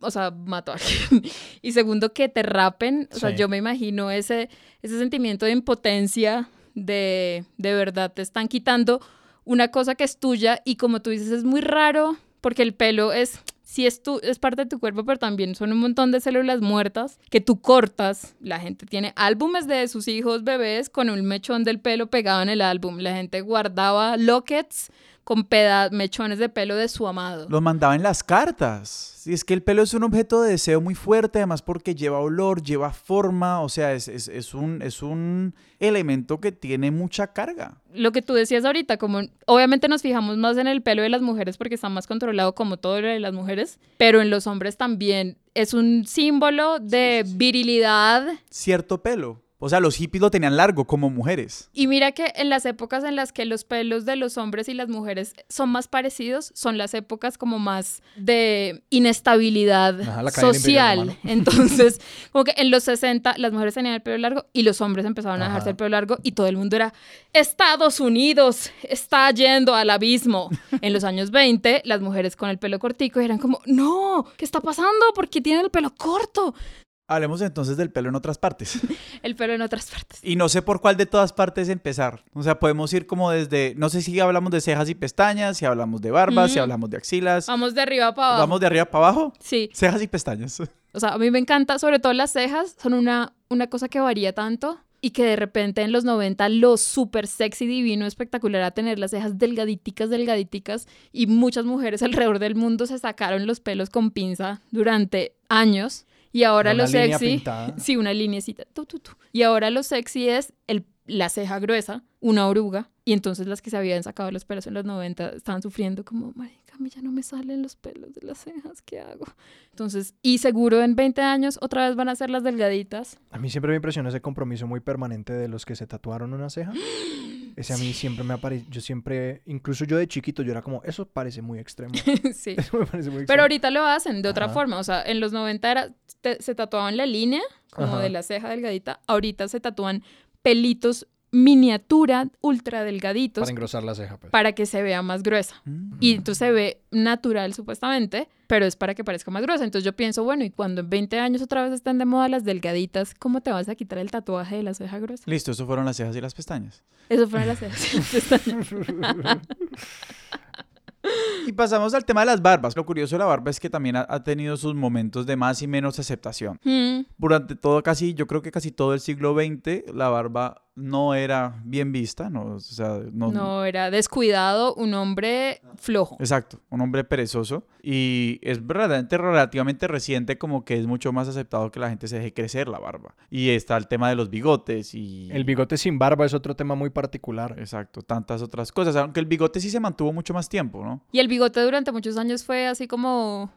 Speaker 3: o sea, mato a alguien. Y segundo, que te rapen, o sea,
Speaker 1: Sí.
Speaker 3: yo me imagino ese, ese sentimiento de impotencia, de, de verdad, te están quitando una cosa que es tuya y como tú dices, es muy raro porque el pelo es, sí es, tu, es parte de tu cuerpo, pero también son un montón de células muertas que tú cortas. La gente tiene álbumes de sus hijos bebés con un mechón del pelo pegado en el álbum. La gente guardaba lockets con mechones de pelo de su amado.
Speaker 2: Los mandaba en las cartas. Y es que el pelo es un objeto de deseo muy fuerte, además porque lleva olor, lleva forma, o sea, es, es- es un, es un elemento que tiene mucha carga.
Speaker 3: lo que tú decías ahorita, como obviamente nos fijamos más en el pelo de las mujeres porque está más controlado como todo lo de las mujeres, pero en los hombres también es un símbolo de virilidad.
Speaker 2: Cierto pelo. O sea, los hippies lo tenían largo como mujeres.
Speaker 3: Y mira que en las épocas en las que los pelos de los hombres y las mujeres son más parecidos, son las épocas como más de inestabilidad
Speaker 1: Ajá,
Speaker 3: social. Entonces, como que en los 60 las mujeres tenían el pelo largo y los hombres empezaron a dejarse el pelo largo y todo el mundo era Estados Unidos está yendo al abismo. En los años 20, las mujeres con el pelo cortico eran como, no, ¿qué está pasando? ¿Por qué tienen el pelo corto?
Speaker 2: Hablemos entonces del pelo en otras partes.
Speaker 3: El pelo en otras partes.
Speaker 2: Y no sé por cuál de todas partes empezar. O sea, podemos ir como desde, no sé si hablamos de cejas y pestañas, si hablamos de barbas, si
Speaker 3: Mm.
Speaker 2: hablamos de axilas.
Speaker 3: Vamos de arriba para abajo.
Speaker 2: Vamos de arriba para abajo.
Speaker 3: Sí.
Speaker 2: Cejas y pestañas.
Speaker 3: O sea, a mí me encanta, sobre todo las cejas, son una, una cosa que varía tanto y que de repente en los 90 lo súper sexy, divino, espectacular a tener las cejas delgaditicas, delgaditicas y muchas mujeres alrededor del mundo se sacaron los pelos con pinza durante años y ahora
Speaker 1: Una
Speaker 3: lo
Speaker 1: línea
Speaker 3: sexy... Sí, una linecita. tu, tu, tu. Y ahora lo sexy es el, la ceja gruesa, una oruga. Y entonces las que se habían sacado los pelos en los 90 estaban sufriendo como, marica, ya no me salen los pelos de las cejas, ¿qué hago? Entonces, y seguro en 20 años otra vez van a ser las delgaditas.
Speaker 1: A mí siempre me impresiona ese compromiso muy permanente de los que se tatuaron una ceja. Ese a mí siempre me aparece, yo siempre, incluso yo de chiquito, yo era como, eso parece muy extremo.
Speaker 3: sí.
Speaker 1: Eso me parece muy extremo.
Speaker 3: Pero ahorita lo hacen de otra
Speaker 1: Ajá.
Speaker 3: forma. O sea, en los 90 era, te- se tatuaban la línea, como
Speaker 1: Ajá.
Speaker 3: de la ceja delgadita. Ahorita se tatúan pelitos miniatura, ultra delgaditos,
Speaker 1: Para engrosar la ceja, pues.
Speaker 3: para que se vea más gruesa.
Speaker 2: Mm.
Speaker 3: Y entonces se ve natural supuestamente, pero es para que parezca más gruesa. Entonces yo pienso, bueno, y cuando en 20 años otra vez están de moda las delgaditas, ¿cómo te vas a quitar el tatuaje de la ceja gruesa?
Speaker 2: Listo, eso fueron las cejas y las pestañas.
Speaker 3: Eso fueron las cejas.
Speaker 2: Y pasamos al tema de las barbas. Lo curioso de la barba es que también ha, ha tenido sus momentos de más y menos aceptación.
Speaker 3: Mm,
Speaker 2: Durante todo casi, yo creo que casi todo el siglo XX, la barba no era bien vista, ¿no? O sea, no,
Speaker 3: no, era descuidado, un hombre flojo.
Speaker 2: Exacto, un hombre perezoso. Y es verdaderamente relativamente reciente como que es mucho más aceptado que la gente se deje crecer la barba. Y está el tema de los bigotes y...
Speaker 1: El bigote sin barba es otro tema muy particular.
Speaker 2: Exacto, tantas otras cosas. Aunque el bigote sí se mantuvo mucho más tiempo, ¿no?
Speaker 3: Y el bigote durante muchos años fue así como,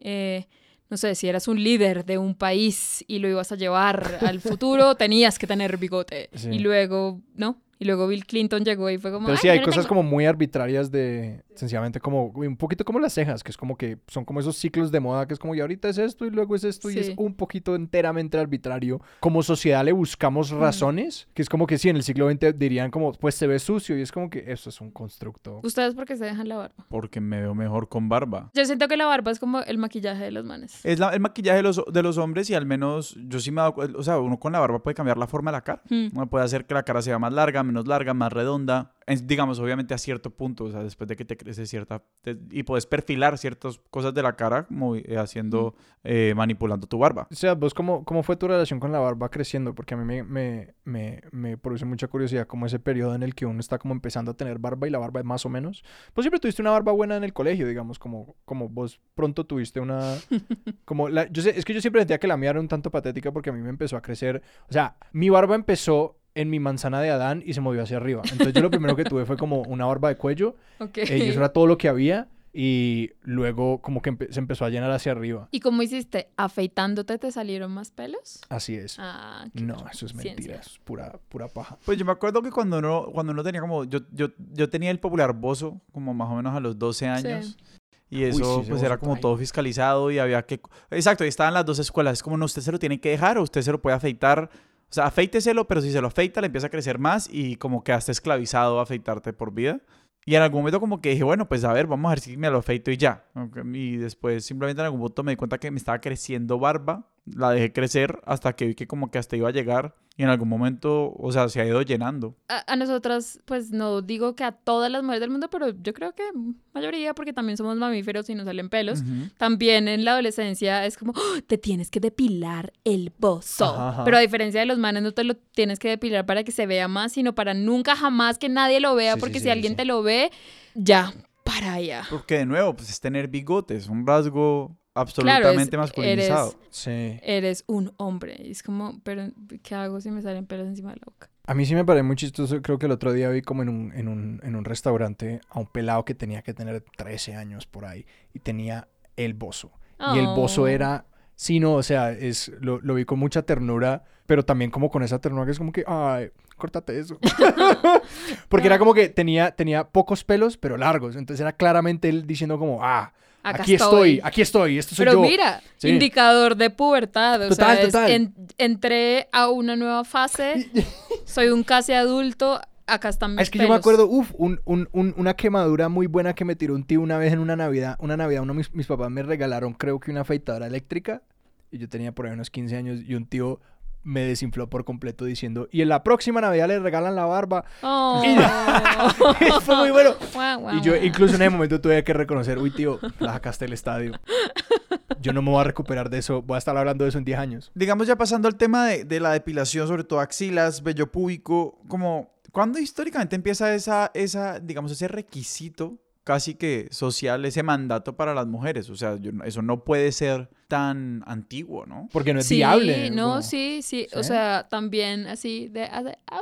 Speaker 3: eh, no sé, si eras un líder de un país y lo ibas a llevar al futuro, tenías que tener bigote.
Speaker 1: Sí.
Speaker 3: Y luego, ¿no? Y luego Bill Clinton llegó y fue como...
Speaker 1: Pero
Speaker 3: "Ay,
Speaker 1: sí, hay cosas
Speaker 3: tengo".
Speaker 1: como muy arbitrarias de, sencillamente como, un poquito como las cejas, que es como que son como esos ciclos de moda que es como, y ahorita es esto y luego es esto y es
Speaker 3: Sí.
Speaker 1: un poquito enteramente arbitrario. Como sociedad le buscamos razones, que es como que sí, en el siglo XX dirían como, pues se ve sucio y es como que eso es un constructo.
Speaker 3: ¿Ustedes por qué se dejan la barba?
Speaker 2: Porque me veo mejor con barba.
Speaker 3: Yo siento que la barba es como el maquillaje de los manes.
Speaker 2: Es la- el maquillaje de los, de los hombres y al menos yo sí me O sea, uno con la barba puede cambiar la forma de la cara.
Speaker 3: Hmm.
Speaker 2: Uno puede hacer que la cara sea más larga, menos larga, más redonda. Digamos, obviamente a cierto punto, o sea, después de que te crece cierta... te- y puedes perfilar ciertas cosas de la cara como eh, haciendo, eh, manipulando tu barba.
Speaker 1: O sea, vos, cómo, ¿cómo fue tu relación con la barba creciendo? Porque a mí me, me, me, me produce mucha curiosidad como ese periodo en el que uno está como empezando a tener barba y la barba es más o menos. Pues siempre tuviste una barba buena en el colegio, digamos, como, como vos pronto tuviste una... Como la, yo sé, es que yo siempre sentía que la mía era un tanto patética porque a mí me empezó a crecer... O sea, mi barba empezó en mi manzana de Adán y se movió hacia arriba. Entonces yo lo primero que tuve fue como una barba de cuello
Speaker 3: Ok.
Speaker 1: eh, y eso era todo lo que había y luego como que empe- se empezó a llenar hacia arriba.
Speaker 3: ¿Y cómo hiciste? ¿Afeitándote te salieron más pelos?
Speaker 1: Así es.
Speaker 3: Ah,
Speaker 1: No, eso es
Speaker 3: Ciencia.
Speaker 1: mentira, eso es pura, pura paja.
Speaker 2: Pues yo me acuerdo que cuando uno, cuando uno tenía como... Yo, yo, yo tenía el popular bozo como más o menos a los 12 años. Y eso
Speaker 1: sí, ese
Speaker 2: pues era como todo fiscalizado y había que... Exacto, y estaban las dos escuelas. Es como, no, usted se lo tiene que dejar o usted se lo puede afeitar. O sea, afeíteselo, pero si se lo afeita le empieza a crecer más y como quedaste esclavizado a afeitarte por vida. Y en algún momento como que dije, bueno, pues a ver, vamos a ver si me lo afeito y ya. Y después simplemente en algún punto me di cuenta que me estaba creciendo barba. La dejé crecer hasta que vi que como que hasta iba a llegar. Y en algún momento, o sea, se ha ido llenando.
Speaker 3: A, a nosotras, pues no digo que a todas las mujeres del mundo, pero yo creo que mayoría, porque también somos mamíferos y nos salen pelos. También en la adolescencia es como, "Oh, te tienes que depilar el bozo.
Speaker 1: Ajá.
Speaker 3: Pero a diferencia de los manes, no te lo tienes que depilar para que se vea más, sino para nunca jamás que nadie lo vea,
Speaker 1: Sí,
Speaker 3: porque
Speaker 1: sí,
Speaker 3: si
Speaker 1: sí,
Speaker 3: alguien te lo ve, ya, para allá.
Speaker 2: Porque de nuevo, pues es tener bigotes, un rasgo
Speaker 3: Claro,
Speaker 2: absolutamente
Speaker 3: es-
Speaker 2: masculinizado.
Speaker 3: eres-
Speaker 1: Sí.
Speaker 3: Eres un hombre. Y es como, pero ¿qué hago si me salen pelos encima de la boca?
Speaker 1: A mí sí me parece muy chistoso. Creo que el otro día vi como en un, en un, en un restaurante a un pelado que tenía que tener 13 años por ahí y tenía el bozo. Y el bozo
Speaker 3: Oh.
Speaker 1: era... Sí, no, o sea, es, lo, lo vi con mucha ternura, pero también como con esa ternura que es como que, ay, córtate eso. Porque era como que tenía, tenía pocos pelos, pero largos. Entonces era claramente él diciendo como, ah,
Speaker 3: Acá
Speaker 1: aquí estoy, aquí estoy, esto soy
Speaker 3: Pero
Speaker 1: yo.
Speaker 3: mira,
Speaker 1: Sí.
Speaker 3: indicador de pubertad. O
Speaker 1: Total,
Speaker 3: sea,
Speaker 1: total.
Speaker 3: en- entré a una nueva fase, soy un casi adulto, acá están mis
Speaker 1: Es que yo me acuerdo, uff, un, un- un- una quemadura muy buena que me tiró un tío una vez en una Navidad. Una Navidad, uno de mis, mis papás me regalaron, creo que una afeitadora eléctrica. y yo tenía por ahí unos 15 años y un tío me desinfló por completo diciendo, y en la próxima Navidad le regalan la barba.
Speaker 3: Oh.
Speaker 1: Y fue muy bueno.
Speaker 3: Guau, guau,
Speaker 1: Y yo
Speaker 3: guau.
Speaker 1: incluso en ese momento tuve que reconocer, uy tío, la sacaste del estadio. Yo no me voy a recuperar de eso, voy a estar hablando de eso en 10 años.
Speaker 2: Digamos ya pasando al tema de, de la depilación, sobre todo axilas, vello púbico, como, ¿cuándo históricamente empieza esa, esa, digamos, ese requisito casi que social, ese mandato para las mujeres? O sea, yo no- eso no puede ser tan antiguo, ¿no?
Speaker 1: Porque no es
Speaker 3: sí,
Speaker 1: viable.
Speaker 3: no,
Speaker 1: como-
Speaker 3: sí, sí, O
Speaker 1: ¿Sí?
Speaker 3: sea, también así de hace, au.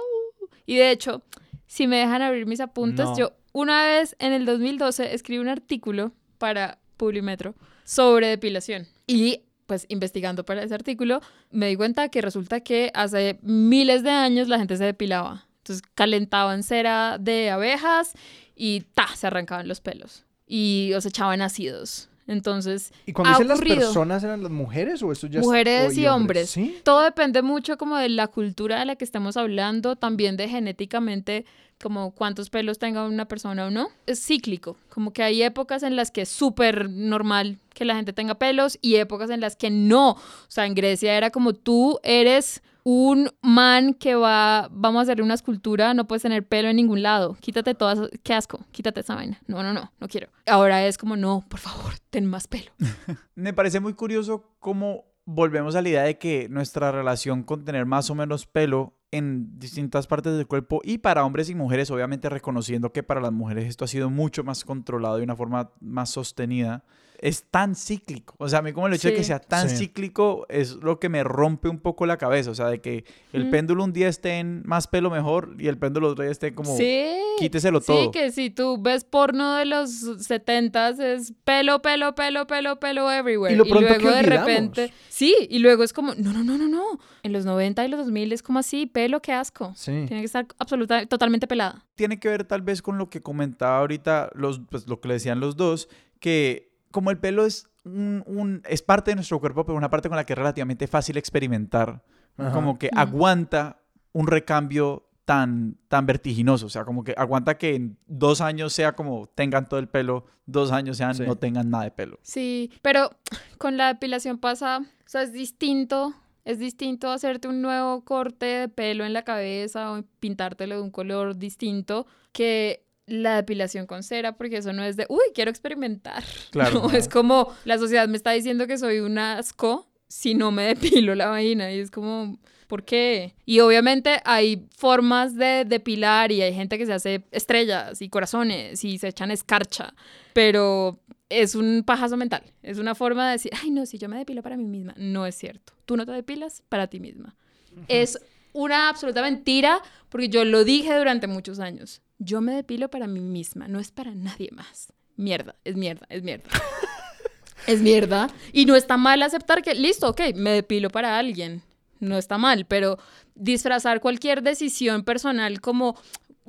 Speaker 3: Y de hecho, si me dejan abrir mis apuntes,
Speaker 1: No.
Speaker 3: yo una vez en el 2012 escribí un artículo para Publimetro sobre depilación. Y pues investigando para ese artículo, me di cuenta que resulta que hace miles de años la gente se depilaba. Entonces calentaban cera de abejas y ta, se arrancaban los pelos. Y os echaban ácidos. Entonces,
Speaker 1: ¿Y cuando dicen las personas eran las mujeres o eso ya es-
Speaker 3: Mujeres y hombres.
Speaker 1: ¿Sí?
Speaker 3: todo depende mucho como de la cultura de la que estamos hablando, también de genéticamente, como cuántos pelos tenga una persona o no. Es cíclico, como que hay épocas en las que es súper normal que la gente tenga pelos y épocas en las que no. O sea, en Grecia era como tú eres un man que va, vamos a hacerle una escultura, no puedes tener pelo en ningún lado, quítate todas, qué asco, quítate esa vaina. No, no, no, no quiero. Ahora es como, no, por favor, ten más pelo.
Speaker 2: Me parece muy curioso cómo volvemos a la idea de que nuestra relación con tener más o menos pelo en distintas partes del cuerpo y para hombres y mujeres, obviamente reconociendo que para las mujeres esto ha sido mucho más controlado de una forma más sostenida, es tan cíclico. O sea, a mí como el hecho de que
Speaker 3: Sí.
Speaker 2: sea tan
Speaker 1: Sí.
Speaker 2: cíclico es lo que me rompe un poco la cabeza. O sea, de que el
Speaker 3: Mm.
Speaker 2: péndulo un día esté en más pelo mejor y el péndulo otro día esté como
Speaker 3: sí.
Speaker 2: quíteselo
Speaker 3: Sí,
Speaker 2: todo.
Speaker 3: que si tú ves porno de los 70s es pelo, pelo, pelo, pelo, pelo everywhere.
Speaker 1: Y lo pronto
Speaker 3: luego de repente, sí, y luego es como, no, no, no, no, no. En los 90 y los 2000 es como así, pelo, qué asco.
Speaker 1: Sí.
Speaker 3: Tiene que estar absoluta, totalmente pelada.
Speaker 2: tiene que ver tal vez con lo que comentaba ahorita, los, pues, lo que le decían los dos, que como el pelo es, un, un- es parte de nuestro cuerpo, pero una parte con la que es relativamente fácil experimentar,
Speaker 1: Ajá.
Speaker 2: como que aguanta un recambio tan, tan vertiginoso, o sea, como que aguanta que en dos años sea como tengan todo el pelo, dos años sean
Speaker 1: Sí.
Speaker 2: no tengan nada de pelo.
Speaker 3: Sí, pero con la depilación pasa, o sea, es distinto. Es distinto hacerte un nuevo corte de pelo en la cabeza o pintártelo de un color distinto que la depilación con cera, porque eso no es de, uy, quiero experimentar.
Speaker 2: Claro.
Speaker 3: No, es como la sociedad me está diciendo que soy un asco si no me depilo la vaina. Y es como, ¿por qué? Y obviamente hay formas de depilar y hay gente que se hace estrellas y corazones y se echan escarcha, pero es un pajazo mental. Es una forma de decir, ay, no, si yo me depilo para mí misma. No es cierto. Tú no te depilas para ti misma. Es una absoluta mentira porque yo lo dije durante muchos años. Yo me depilo para mí misma, no es para nadie más. Mierda, es mierda, es mierda. es mierda. Y no está mal aceptar que, listo, ok, me depilo para alguien. No está mal, pero disfrazar cualquier decisión personal como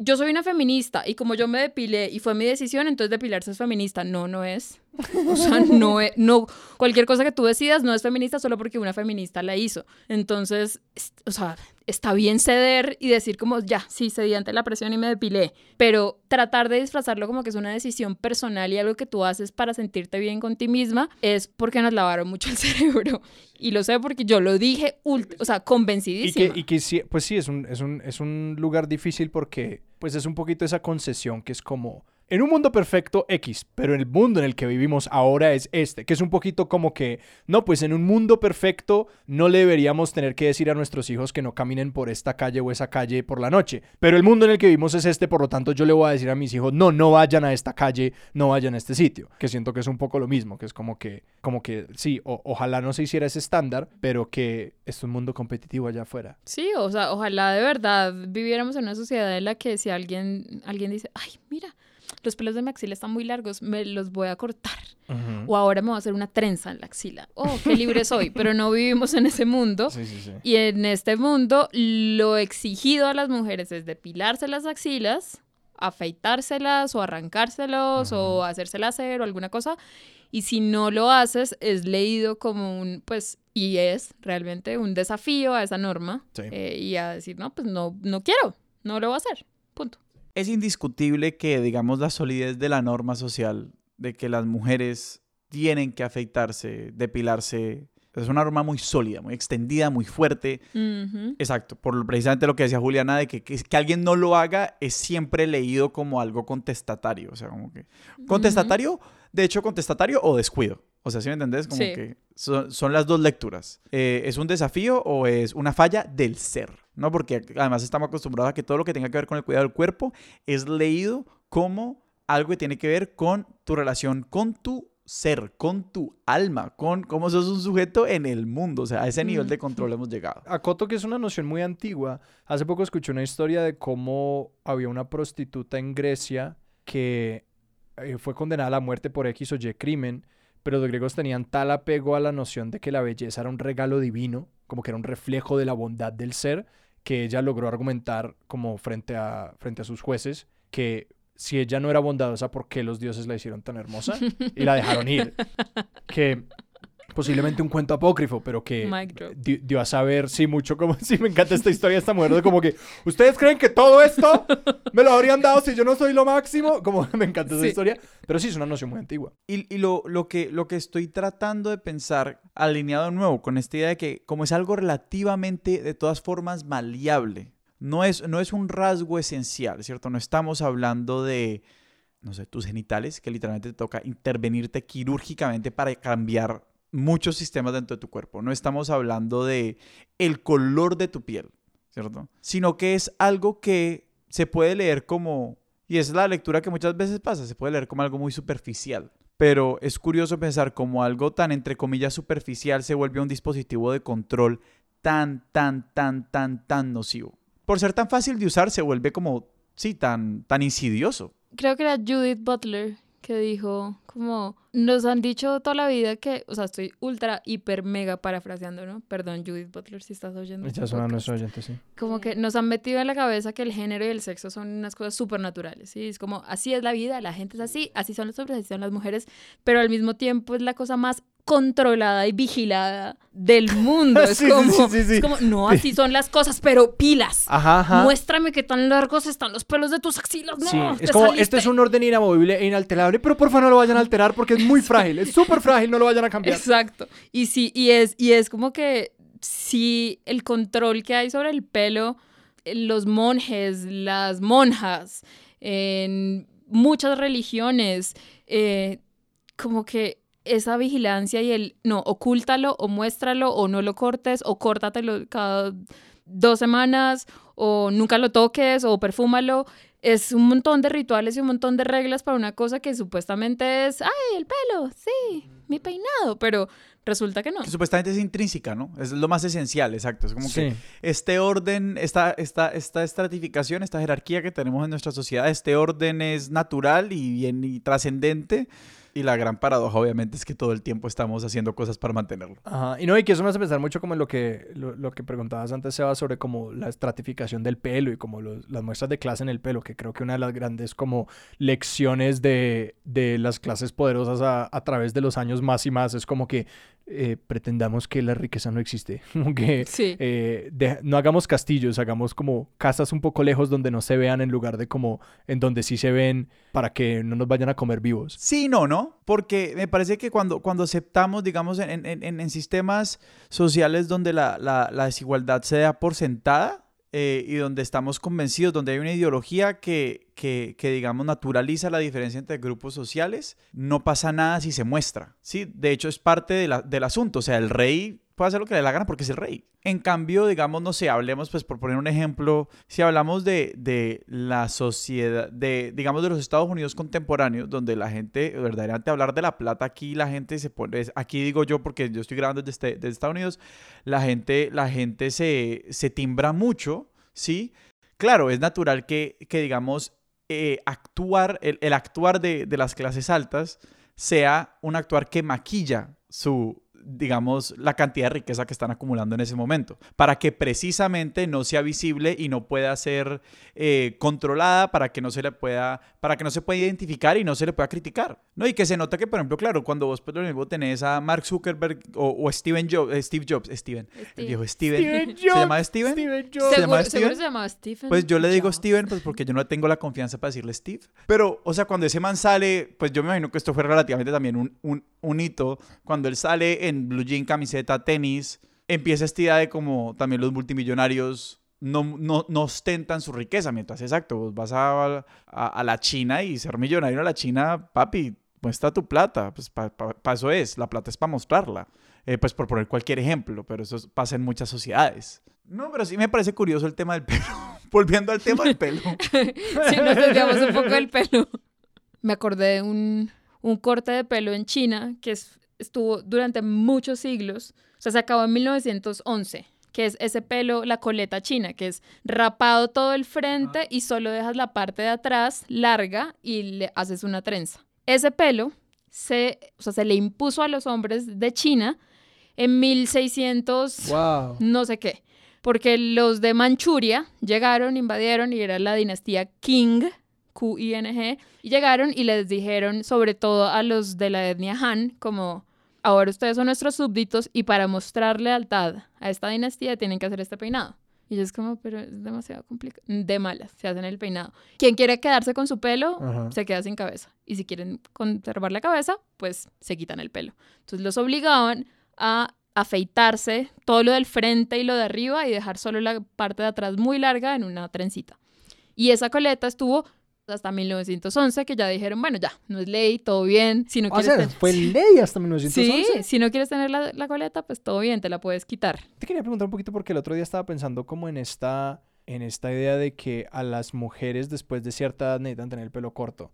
Speaker 3: yo soy una feminista y como yo me depilé y fue mi decisión, entonces depilarse es feminista. No, no es. O sea, no es, no, cualquier cosa que tú decidas no es feminista solo porque una feminista la hizo. Entonces, es- o sea, está bien ceder y decir como, ya, sí, cedí ante la presión y me depilé, pero tratar de disfrazarlo como que es una decisión personal y algo que tú haces para sentirte bien con ti misma es porque nos lavaron mucho el cerebro. Y lo sé porque yo lo dije, o sea,
Speaker 1: Y
Speaker 3: convencidísima.
Speaker 1: que, y que sí, pues sí, es un, es, un, es un lugar difícil porque pues es un poquito esa concesión que es como, en un mundo perfecto X, pero el mundo en el que vivimos ahora es este, que es un poquito como que, no, pues en un mundo perfecto no le deberíamos tener que decir a nuestros hijos que no caminen por esta calle o esa calle por la noche, pero el mundo en el que vivimos es este, por lo tanto yo le voy a decir a mis hijos, no, no vayan a esta calle, no vayan a este sitio, que siento que es un poco lo mismo, que es como que, como que sí, o- ojalá no se hiciera ese estándar, pero que es un mundo competitivo allá afuera.
Speaker 3: Sí, o sea, ojalá de verdad viviéramos en una sociedad en la que si alguien, alguien dice, ay, mira, los pelos de mi axila están muy largos, me los voy a cortar. O ahora me voy a hacer una trenza en la axila. Oh, qué libre soy, pero no vivimos en ese mundo.
Speaker 1: Sí, sí, sí.
Speaker 3: Y en este mundo, lo exigido a las mujeres es depilarse las axilas, afeitárselas o arrancárselos o hacerse láser o alguna cosa. Y si no lo haces, es leído como un, pues, y es realmente un desafío a esa norma. Eh, y a decir, no, pues no, no quiero, no lo voy a hacer. Punto.
Speaker 2: Es indiscutible que, digamos, la solidez de la norma social, de que las mujeres tienen que afeitarse, depilarse, Es una norma muy sólida, muy extendida, muy fuerte. Exacto, por lo- precisamente lo que decía Juliana, de que, que, que alguien no lo haga es siempre leído como algo contestatario. O sea, como que. Contestatario, de hecho, contestatario o descuido. O sea, ¿sí me entendés? Como
Speaker 3: Sí.
Speaker 2: que son, son las dos lecturas. Eh, ¿Es un desafío o es una falla del ser? ¿No? Porque además estamos acostumbrados a que todo lo que tenga que ver con el cuidado del cuerpo es leído como algo que tiene que ver con tu relación con tu ser, con tu alma, con cómo sos un sujeto en el mundo. O sea, a ese nivel de control hemos llegado.
Speaker 1: Acoto que es una noción muy antigua. Hace poco escuché una historia de cómo había una prostituta en Grecia que eh, fue condenada a la muerte por X o Y crimen, pero los griegos tenían tal apego a la noción de que la belleza era un regalo divino, como que era un reflejo de la bondad del ser, que ella logró argumentar como frente a, frente a sus jueces que si ella no era bondadosa, ¿por qué los dioses la hicieron tan hermosa? Y la dejaron ir. Que posiblemente un cuento apócrifo, pero que di- dio a saber, sí, mucho como, sí, me encanta esta historia de esta mujer, de como que, ¿ustedes creen que todo esto me lo habrían dado si yo no soy lo máximo? Como, me encanta esa
Speaker 3: Sí.
Speaker 1: historia, pero sí, es una noción muy antigua.
Speaker 2: Y, y lo, lo, que, lo que estoy tratando de pensar, alineado de nuevo con esta idea de que como es algo relativamente, de todas formas, maleable, no es, no es un rasgo esencial, ¿cierto? No estamos hablando de, no sé, tus genitales, que literalmente te toca intervenirte quirúrgicamente para cambiar muchos sistemas dentro de tu cuerpo. No estamos hablando de el color de tu piel, ¿cierto? Sino que es algo que se puede leer como, y es la lectura que muchas veces pasa, se puede leer como algo muy superficial. Pero es curioso pensar como algo tan, entre comillas, superficial se vuelve un dispositivo de control tan, tan, tan, tan, tan nocivo. Por ser tan fácil de usar, se vuelve como, sí, tan, tan insidioso.
Speaker 3: Creo que era Judith Butler que dijo como nos han dicho toda la vida que, o sea, estoy ultra, hiper, mega parafraseando, ¿no? Perdón, Judith Butler, si estás oyendo.
Speaker 1: Ya
Speaker 3: este
Speaker 1: suena
Speaker 3: podcast.
Speaker 1: nuestro oyente, sí.
Speaker 3: Como que nos han metido en la cabeza que el género y el sexo son unas cosas supernaturales, ¿sí? Es como, así es la vida, la gente es así, así son los hombres, así son las mujeres, pero al mismo tiempo es la cosa más controlada y vigilada del mundo. Es
Speaker 1: Sí,
Speaker 3: como,
Speaker 1: sí, sí, sí.
Speaker 3: es como, no, así son las cosas, pero pilas.
Speaker 1: Ajá, ajá.
Speaker 3: Muéstrame qué tan largos están los pelos de tus axilas. No,
Speaker 1: es como,
Speaker 3: saliste.
Speaker 1: este es un orden inamovible e inalterable, pero por favor no lo vayan a alterar porque es muy frágil, es súper frágil, no lo vayan a cambiar.
Speaker 3: Exacto. Y sí, y es, y es como que sí, el control que hay sobre el pelo, los monjes, las monjas, en muchas religiones, eh, como que esa vigilancia y el, no, ocúltalo o muéstralo o no lo cortes o córtatelo cada dos semanas o nunca lo toques o perfúmalo. Es un montón de rituales y un montón de reglas para una cosa que supuestamente es, ay, el pelo, sí, mi peinado, pero resulta que no.
Speaker 2: Que supuestamente es intrínseca, ¿no? Es lo más esencial, exacto. Es como que
Speaker 1: Sí.
Speaker 2: este orden, esta, esta, esta estratificación, esta jerarquía que tenemos en nuestra sociedad, este orden es natural y bien y trascendente. Y la gran paradoja, obviamente, es que todo el tiempo estamos haciendo cosas para mantenerlo.
Speaker 1: Ajá. Y no, y que eso me hace pensar mucho como en lo que, lo, lo que preguntabas antes, Seba, sobre como la estratificación del pelo y como los- las muestras de clase en el pelo, que creo que una de las grandes como lecciones de, de las clases poderosas a, a través de los años más y más es como que eh, pretendamos que la riqueza no existe, como que
Speaker 3: Sí.
Speaker 1: eh, de- no hagamos castillos, hagamos como casas un poco lejos donde no se vean en lugar de como en donde sí se ven para que no nos vayan a comer vivos.
Speaker 2: Sí, no, ¿no? Porque me parece que cuando, cuando aceptamos, digamos, en, en- en- sistemas sociales donde la, la- la desigualdad se da por sentada eh, y donde estamos convencidos, donde hay una ideología que, que, que, digamos, naturaliza la diferencia entre grupos sociales, no pasa nada si se muestra, ¿sí? De hecho, es parte de la- del asunto. O sea, el rey puede hacer lo que le dé la gana porque es el rey. En cambio, digamos, no sé, hablemos, pues por poner un ejemplo, si hablamos de, de la sociedad, de, digamos, de los Estados Unidos contemporáneos, donde la gente, verdaderamente hablar de la plata aquí, la gente se pone, aquí digo yo porque yo estoy grabando desde, desde Estados Unidos, la gente, la gente se, se timbra mucho, ¿sí? Claro, es natural que, que digamos, eh, actuar, el, el actuar de, de las clases altas sea un actuar que maquilla su, digamos, la cantidad de riqueza que están acumulando en ese momento, para que precisamente no sea visible y no pueda ser eh, controlada, para que no se le pueda, para que no se pueda identificar y no se le pueda criticar, ¿no? Y que se nota que, por ejemplo, claro, cuando vos por ejemplo tenés a Mark Zuckerberg o, o Steven Jobs, eh, Steve Jobs, Steven, el
Speaker 3: Steve.
Speaker 2: viejo Steven,
Speaker 1: Steven
Speaker 2: ¿se llama
Speaker 1: Jobs,
Speaker 2: Steven?
Speaker 1: Steven Jobs.
Speaker 2: ¿Se llama Steven?
Speaker 3: seguro se llamaba Stephen.
Speaker 2: Pues yo le digo
Speaker 3: Jobs.
Speaker 2: Steven, pues porque yo no tengo la confianza para decirle Steve. Pero, o sea, cuando ese man sale, pues yo me imagino que esto fue relativamente también un, un, un hito. Cuando él sale en blue jean, camiseta, tenis, empieza esta idea de como también los multimillonarios no, no, no ostentan su riqueza. Mientras, exacto, vos vas a, a, a la China y ser millonario a la China, papi, muestra tu plata. Pues para eso es, la plata es para mostrarla. Eh, pues por poner cualquier ejemplo, pero eso pasa en muchas sociedades. No, pero sí me parece curioso el tema del pelo. Volviendo al tema del pelo.
Speaker 3: sí, nos desviamos un poco del pelo. Me acordé de un, un corte de pelo en China que es, estuvo durante muchos siglos. O sea, se acabó en 1911 que es ese pelo, la coleta china, que es rapado todo el frente y solo dejas la parte de atrás larga y le haces una trenza. Ese pelo se, o sea, se le impuso a los hombres de China en 1600,
Speaker 1: Wow.
Speaker 3: no sé qué, porque los de Manchuria llegaron, invadieron y era la dinastía Qing, Q-I-N-G, y llegaron y les dijeron, sobre todo a los de la etnia Han, como ahora ustedes son nuestros súbditos y para mostrar lealtad a esta dinastía tienen que hacer este peinado. Y yo es como, pero es demasiado complicado. De malas, se hacen el peinado. Quien quiere quedarse con su pelo,
Speaker 1: Ajá.
Speaker 3: se queda sin cabeza. Y si quieren conservar la cabeza, pues se quitan el pelo. Entonces los obligaban a afeitarse todo lo del frente y lo de arriba y dejar solo la parte de atrás muy larga en una trencita. Y esa coleta estuvo hasta 1911, que ya dijeron, bueno, ya, no es ley, todo bien. Si no
Speaker 1: O
Speaker 3: quieres
Speaker 1: sea,
Speaker 3: tener-
Speaker 1: fue ley hasta 1911.
Speaker 3: Sí, si no quieres tener la, la coleta, pues todo bien, te la puedes quitar.
Speaker 1: Te quería preguntar un poquito porque el otro día estaba pensando como en esta, en esta idea de que a las mujeres después de cierta edad necesitan tener el pelo corto.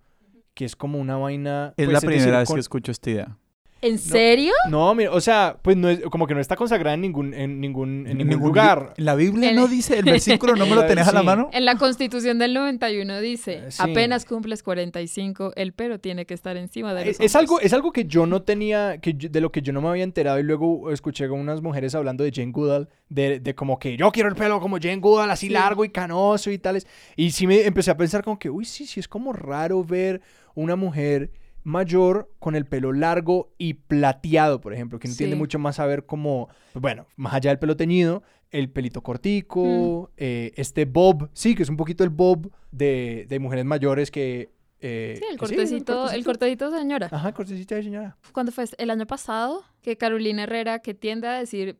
Speaker 1: Que es como una vaina...
Speaker 2: Es
Speaker 1: pues,
Speaker 2: la
Speaker 1: decir,
Speaker 2: primera vez
Speaker 1: con-
Speaker 2: que escucho esta idea.
Speaker 3: ¿En serio?
Speaker 1: No, mira, o sea, pues no es, como que no está consagrada en ningún, en ningún, en ningún lugar.
Speaker 2: La Biblia no dice, el versículo no me lo tenés a la mano.
Speaker 3: En la constitución del 91 dice,
Speaker 1: Eh, sí.
Speaker 3: apenas cumples 45, el pelo tiene que estar encima de los
Speaker 1: Es, es algo,
Speaker 3: hombros".
Speaker 1: es algo que yo no tenía, que yo- de lo que yo no me había enterado y luego escuché con unas mujeres hablando de Jane Goodall, de, de como que yo quiero el pelo como Jane Goodall, así
Speaker 3: Sí.
Speaker 1: largo y canoso y tales. Y sí me empecé a pensar como que, uy, sí, sí, es como raro ver una mujer mayor con el pelo largo y plateado, por ejemplo, que no tiende
Speaker 3: Sí.
Speaker 1: mucho más a ver como, bueno, más allá del pelo teñido, el pelito cortico, eh, este bob, sí, que es un poquito el bob de, de mujeres mayores que... eh,
Speaker 3: Sí, el cortecito, el cortecito, señora.
Speaker 1: Ajá, cortecito de señora.
Speaker 3: Cuando fue el año pasado, que Carolina Herrera, que tiende a decir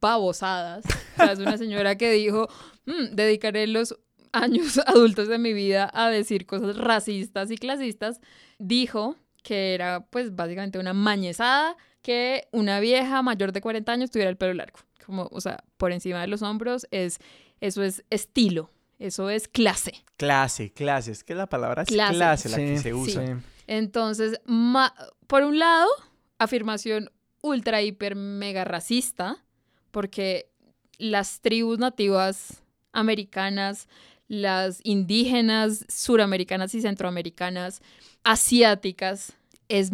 Speaker 3: babosadas, o sea, es una señora que dijo, "Mm, dedicaré los años adultos de mi vida a decir cosas racistas y clasistas, dijo que era pues básicamente una mañezada que una vieja mayor de 40 años tuviera el pelo largo. Como, o sea, por encima de los hombros es, eso es estilo, eso es clase.
Speaker 2: Clase, clase. Es que la palabra es
Speaker 3: Clase.
Speaker 2: clase, la que se usa.
Speaker 1: sí.
Speaker 3: Entonces, ma- por un lado, afirmación ultra, hiper, mega racista, porque las tribus nativas americanas, las indígenas, suramericanas y centroamericanas, asiáticas, es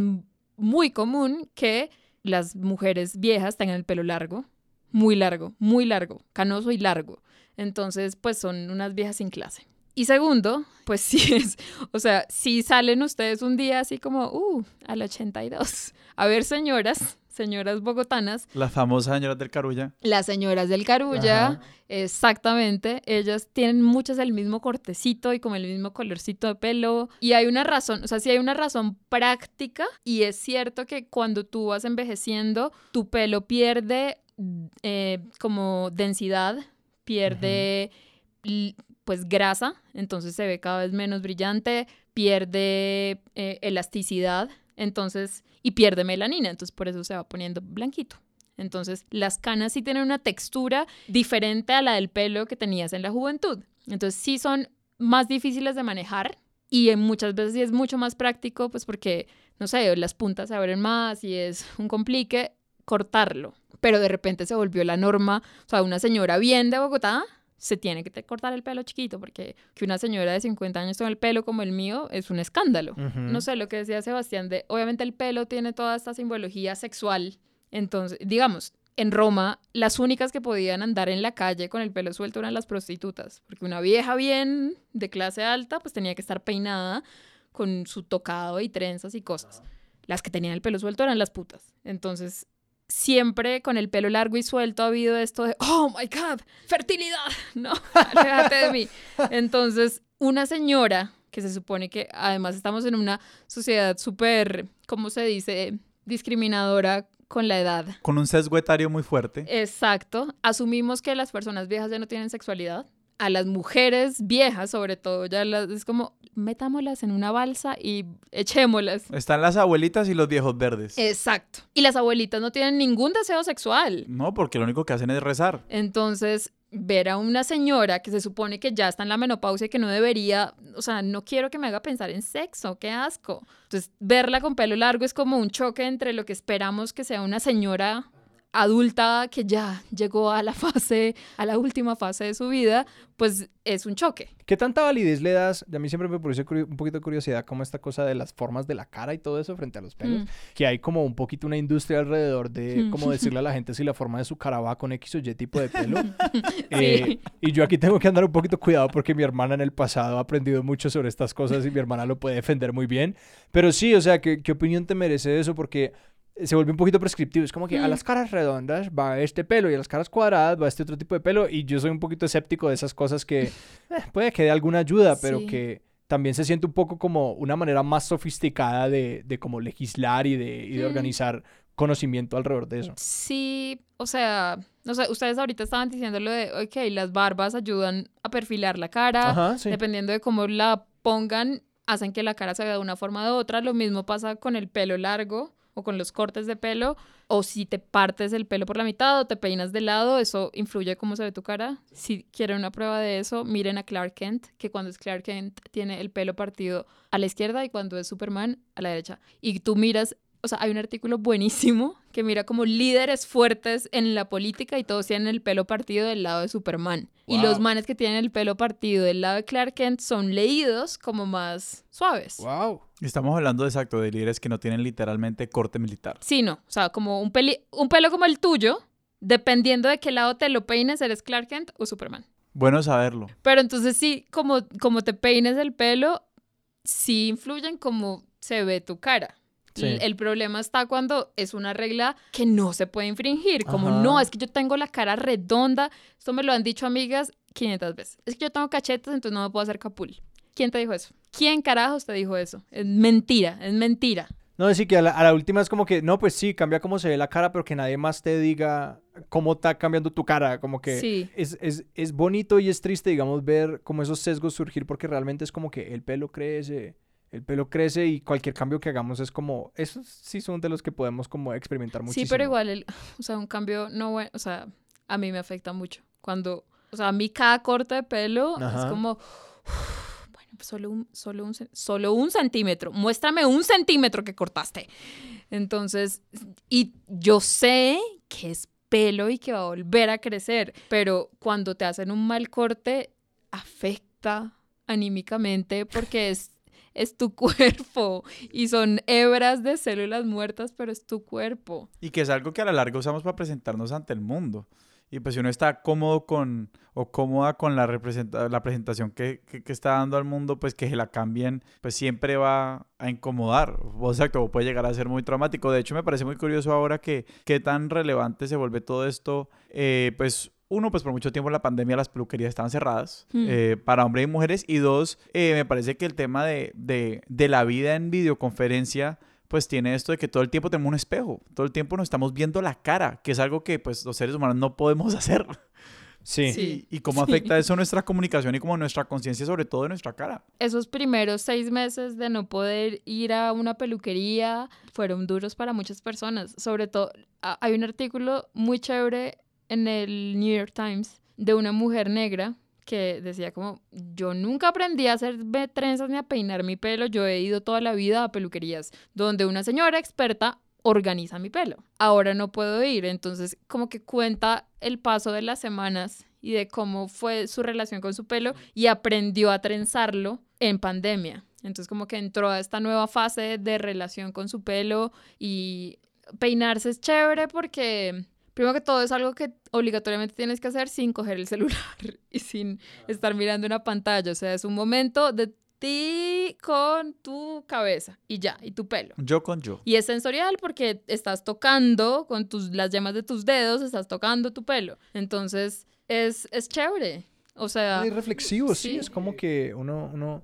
Speaker 3: muy común que las mujeres viejas tengan el pelo largo, muy largo, muy largo, canoso y largo. Entonces, pues son unas viejas sin clase. Y segundo, pues sí es, o sea, si salen ustedes un día así como, uh, al 82, a ver señoras, señoras bogotanas,
Speaker 2: Las famosas señoras del Carulla.
Speaker 3: las señoras del Carulla,
Speaker 1: Ajá.
Speaker 3: exactamente, ellas tienen muchas el mismo cortecito y como el mismo colorcito de pelo. Y hay una razón, o sea, sí hay una razón práctica y es cierto que cuando tú vas envejeciendo, tu pelo pierde eh, como densidad, pierde pues grasa, entonces se ve cada vez menos brillante, pierde eh, elasticidad, entonces, y pierde melanina, entonces por eso se va poniendo blanquito. Entonces, las canas sí tienen una textura diferente a la del pelo que tenías en la juventud. Entonces, sí son más difíciles de manejar y en muchas veces sí es mucho más práctico, pues porque, no sé, las puntas se abren más y es un complique cortarlo. Pero de repente se volvió la norma, o sea, una señora bien de Bogotá se tiene que cortar el pelo chiquito, porque que una señora de 50 años con el pelo como el mío es un escándalo. No sé, lo que decía Sebastián, de obviamente el pelo tiene toda esta simbología sexual. Entonces, digamos, en Roma, las únicas que podían andar en la calle con el pelo suelto eran las prostitutas, porque una vieja bien de clase alta, pues tenía que estar peinada con su tocado y trenzas y cosas. Las que tenían el pelo suelto eran las putas. Entonces, siempre con el pelo largo y suelto ha habido esto de, oh my God, fertilidad. No, aléjate de mí. Entonces, una señora que se supone que además estamos en una sociedad súper, ¿cómo se dice? discriminadora con la edad.
Speaker 2: Con un sesgo etario muy fuerte.
Speaker 3: Exacto. Asumimos que las personas viejas ya no tienen sexualidad. A las mujeres viejas, sobre todo, ya las, es como, metámoslas en una balsa y echémoslas.
Speaker 2: Están las abuelitas y los viejos verdes.
Speaker 3: Exacto. Y las abuelitas no tienen ningún deseo sexual.
Speaker 2: No, porque lo único que hacen es rezar.
Speaker 3: Entonces, ver a una señora que se supone que ya está en la menopausia y que no debería, o sea, no quiero que me haga pensar en sexo, qué asco. Entonces, verla con pelo largo es como un choque entre lo que esperamos que sea una señora adulta que ya llegó a la fase, a la última fase de su vida, pues es un choque.
Speaker 1: ¿Qué tanta validez le das? A mí siempre me produce un poquito de curiosidad como esta cosa de las formas de la cara y todo eso frente a los pelos.
Speaker 3: Mm.
Speaker 1: Que hay como un poquito una industria alrededor de
Speaker 3: Mm.
Speaker 1: como decirle a la gente si la forma de su cara va con X o Y tipo de pelo.
Speaker 3: Sí.
Speaker 1: Eh, y yo aquí tengo que andar un poquito cuidado porque mi hermana en el pasado ha aprendido mucho sobre estas cosas y mi hermana lo puede defender muy bien. Pero sí, o sea, ¿qué, qué opinión te merece eso? Porque se vuelve un poquito prescriptivo. Es como que a las caras redondas va este pelo y a las caras cuadradas va este otro tipo de pelo. Y yo soy un poquito escéptico de esas cosas que eh, puede que dé alguna ayuda, pero que también se siente un poco como una manera más sofisticada de, de como legislar y de, y de
Speaker 3: Mm.
Speaker 1: organizar conocimiento alrededor de eso.
Speaker 3: Sí, o sea, no sé, ustedes ahorita estaban diciendo lo de, ok, las barbas ayudan a perfilar la cara,
Speaker 1: Ajá, sí.
Speaker 3: dependiendo de cómo la pongan, hacen que la cara se vea de una forma u otra. Lo mismo pasa con el pelo largo o con los cortes de pelo, o si te partes el pelo por la mitad o te peinas de lado, eso influye cómo se ve tu cara. Si quieren una prueba de eso, miren a Clark Kent, que cuando es Clark Kent tiene el pelo partido a la izquierda y cuando es Superman a la derecha. Y tú miras, o sea, hay un artículo buenísimo que mira como líderes fuertes en la política y todos tienen el pelo partido del lado de Superman. Y los manes que tienen el pelo partido del lado de Clark Kent son leídos como más suaves.
Speaker 1: Wow.
Speaker 2: Estamos hablando de exacto de líderes que no tienen literalmente corte militar.
Speaker 3: Sí, no. O sea, como un, peli- un pelo como el tuyo, dependiendo de qué lado te lo peines, eres Clark Kent o Superman.
Speaker 2: Bueno saberlo.
Speaker 3: Pero entonces sí, como, como te peines el pelo, sí influyen cómo se ve tu cara.
Speaker 1: Sí.
Speaker 3: El, problema está cuando es una regla que no se puede infringir. Como
Speaker 1: Ajá.
Speaker 3: no, es que yo tengo la cara redonda. Esto me lo han dicho amigas 500 veces. Es que yo tengo cachetes, entonces no me puedo hacer capul. ¿Quién te dijo eso? ¿Quién carajos te dijo eso? Es mentira, es mentira.
Speaker 1: No, decir que a la, a la última es como que, no, pues sí, cambia cómo se ve la cara, pero que nadie más te diga cómo está cambiando tu cara. Como que
Speaker 3: Sí.
Speaker 1: es, es, es bonito y es triste, digamos, ver como esos sesgos surgir, porque realmente es como que el pelo crece, el pelo crece y cualquier cambio que hagamos es como, esos sí son de los que podemos como experimentar muchísimo.
Speaker 3: Sí, pero igual, el, o sea, un cambio no bueno, o sea, a mí me afecta mucho. Cuando, o sea, a mí cada corte de pelo es como, bueno, pues solo un, solo un, solo un centímetro, muéstrame un centímetro que cortaste. Entonces, y yo sé que es pelo y que va a volver a crecer, pero cuando te hacen un mal corte, afecta anímicamente porque es es tu cuerpo y son hebras de células muertas, pero es tu cuerpo.
Speaker 2: Y que es algo que a la larga usamos para presentarnos ante el mundo. Y pues si uno está cómodo con o cómoda con la, representa- la presentación que, que- que está dando al mundo, pues que se la cambien, pues siempre va a incomodar. O exacto, o puede llegar a ser muy traumático. De hecho, me parece muy curioso ahora que qué tan relevante se vuelve todo esto. Eh, pues uno, pues por mucho tiempo en la pandemia las peluquerías estaban cerradas
Speaker 3: Hmm.
Speaker 2: eh, para hombres y mujeres. Y dos, eh, me parece que el tema de, de, de la vida en videoconferencia pues tiene esto de que todo el tiempo tenemos un espejo, todo el tiempo nos estamos viendo la cara, que es algo que pues los seres humanos no podemos hacer.
Speaker 1: Sí.
Speaker 3: Sí.
Speaker 2: Y, cómo afecta eso nuestra comunicación y como nuestra conciencia sobre todo de nuestra cara.
Speaker 3: Esos primeros seis meses de no poder ir a una peluquería fueron duros para muchas personas. Sobre todo, a- hay un artículo muy chévere en el New York Times de una mujer negra que decía como, yo nunca aprendí a hacerme trenzas ni a peinar mi pelo, yo he ido toda la vida a peluquerías donde una señora experta organiza mi pelo. Ahora no puedo ir, entonces como que cuenta el paso de las semanas y de cómo fue su relación con su pelo y aprendió a trenzarlo en pandemia. Entonces como que entró a esta nueva fase de relación con su pelo y peinarse es chévere porque primero que todo es algo que obligatoriamente tienes que hacer sin coger el celular y sin estar mirando una pantalla. O sea, es un momento de ti con tu cabeza y ya, y tu pelo.
Speaker 2: Yo con yo.
Speaker 3: Y es sensorial porque estás tocando con tus, las yemas de tus dedos, estás tocando tu pelo. Entonces, es, es chévere. O sea,
Speaker 1: Es reflexivo, sí.
Speaker 3: sí.
Speaker 1: Es como que uno, uno...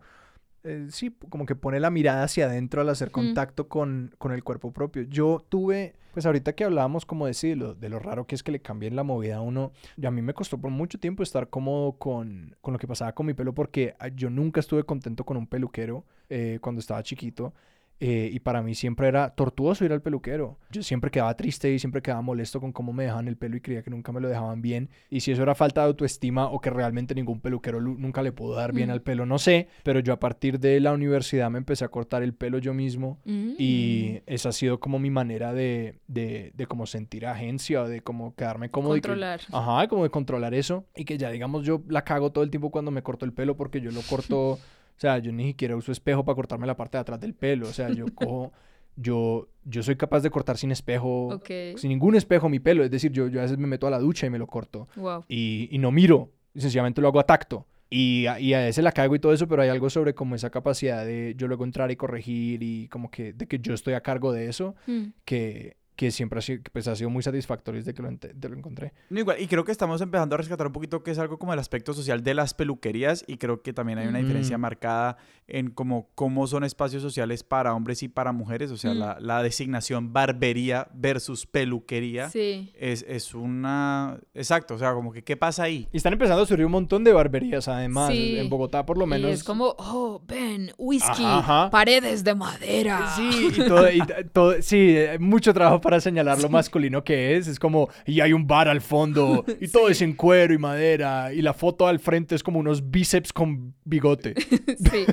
Speaker 1: eh, sí, como que pone la mirada hacia adentro al hacer
Speaker 3: Mm.
Speaker 1: contacto con, con el cuerpo propio. Yo tuve, pues ahorita que hablábamos como de, sí, lo, de lo raro que es que le cambien la movida a uno, y a mí me costó por mucho tiempo estar cómodo con, con lo que pasaba con mi pelo porque ah, yo nunca estuve contento con un peluquero eh, cuando estaba chiquito. Eh, y para mí siempre era tortuoso ir al peluquero. Yo siempre quedaba triste y siempre quedaba molesto con cómo me dejaban el pelo y creía que nunca me lo dejaban bien. Y si eso era falta de autoestima o que realmente ningún peluquero lu- nunca le pudo dar bien
Speaker 3: Mm.
Speaker 1: al pelo, no sé. Pero yo a partir de la universidad me empecé a cortar el pelo yo mismo.
Speaker 3: Mm.
Speaker 1: Y esa ha sido como mi manera de, de, de como sentir agencia o de como quedarme cómodo. y que-
Speaker 3: Controlar.
Speaker 1: Ajá, como de controlar eso. Y que ya, digamos, yo la cago todo el tiempo cuando me corto el pelo porque yo lo corto. o sea, yo ni siquiera uso espejo para cortarme la parte de atrás del pelo. O sea, yo cojo. Yo, yo soy capaz de cortar sin espejo.
Speaker 3: Ok.
Speaker 1: Sin ningún espejo mi pelo. Es decir, yo, yo a veces me meto a la ducha y me lo corto.
Speaker 3: Wow.
Speaker 1: Y, y no miro. Sencillamente lo hago a tacto. Y, a- y a veces la cago y todo eso, pero hay algo sobre como esa capacidad de yo luego entrar y corregir y como que de que yo estoy a cargo de eso
Speaker 3: Mm.
Speaker 1: que, que siempre ha sido, pues, ha sido muy satisfactorio desde que lo, de lo encontré.
Speaker 2: No, igual, y creo que estamos empezando a rescatar un poquito que es algo como el aspecto social de las peluquerías y creo que también hay una diferencia
Speaker 1: Mm.
Speaker 2: marcada en como cómo son espacios sociales para hombres y para mujeres, o sea,
Speaker 3: Mm.
Speaker 2: la, la designación barbería versus peluquería
Speaker 3: Sí.
Speaker 2: es, es una... Exacto, o sea, como que qué pasa ahí.
Speaker 1: Y están empezando a surgir un montón de barberías, además.
Speaker 3: Sí.
Speaker 1: En Bogotá, por lo menos.
Speaker 3: Y es como, oh, ven, whisky,
Speaker 1: Ajá, ajá.
Speaker 3: paredes de madera.
Speaker 1: Sí, y todo, y todo- sí, eh, mucho trabajo para señalar lo masculino que es. Es como, y hay un bar al fondo, y todo es en cuero y madera, y la foto al frente es como unos bíceps con bigote.
Speaker 3: Sí.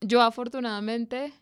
Speaker 3: Yo afortunadamente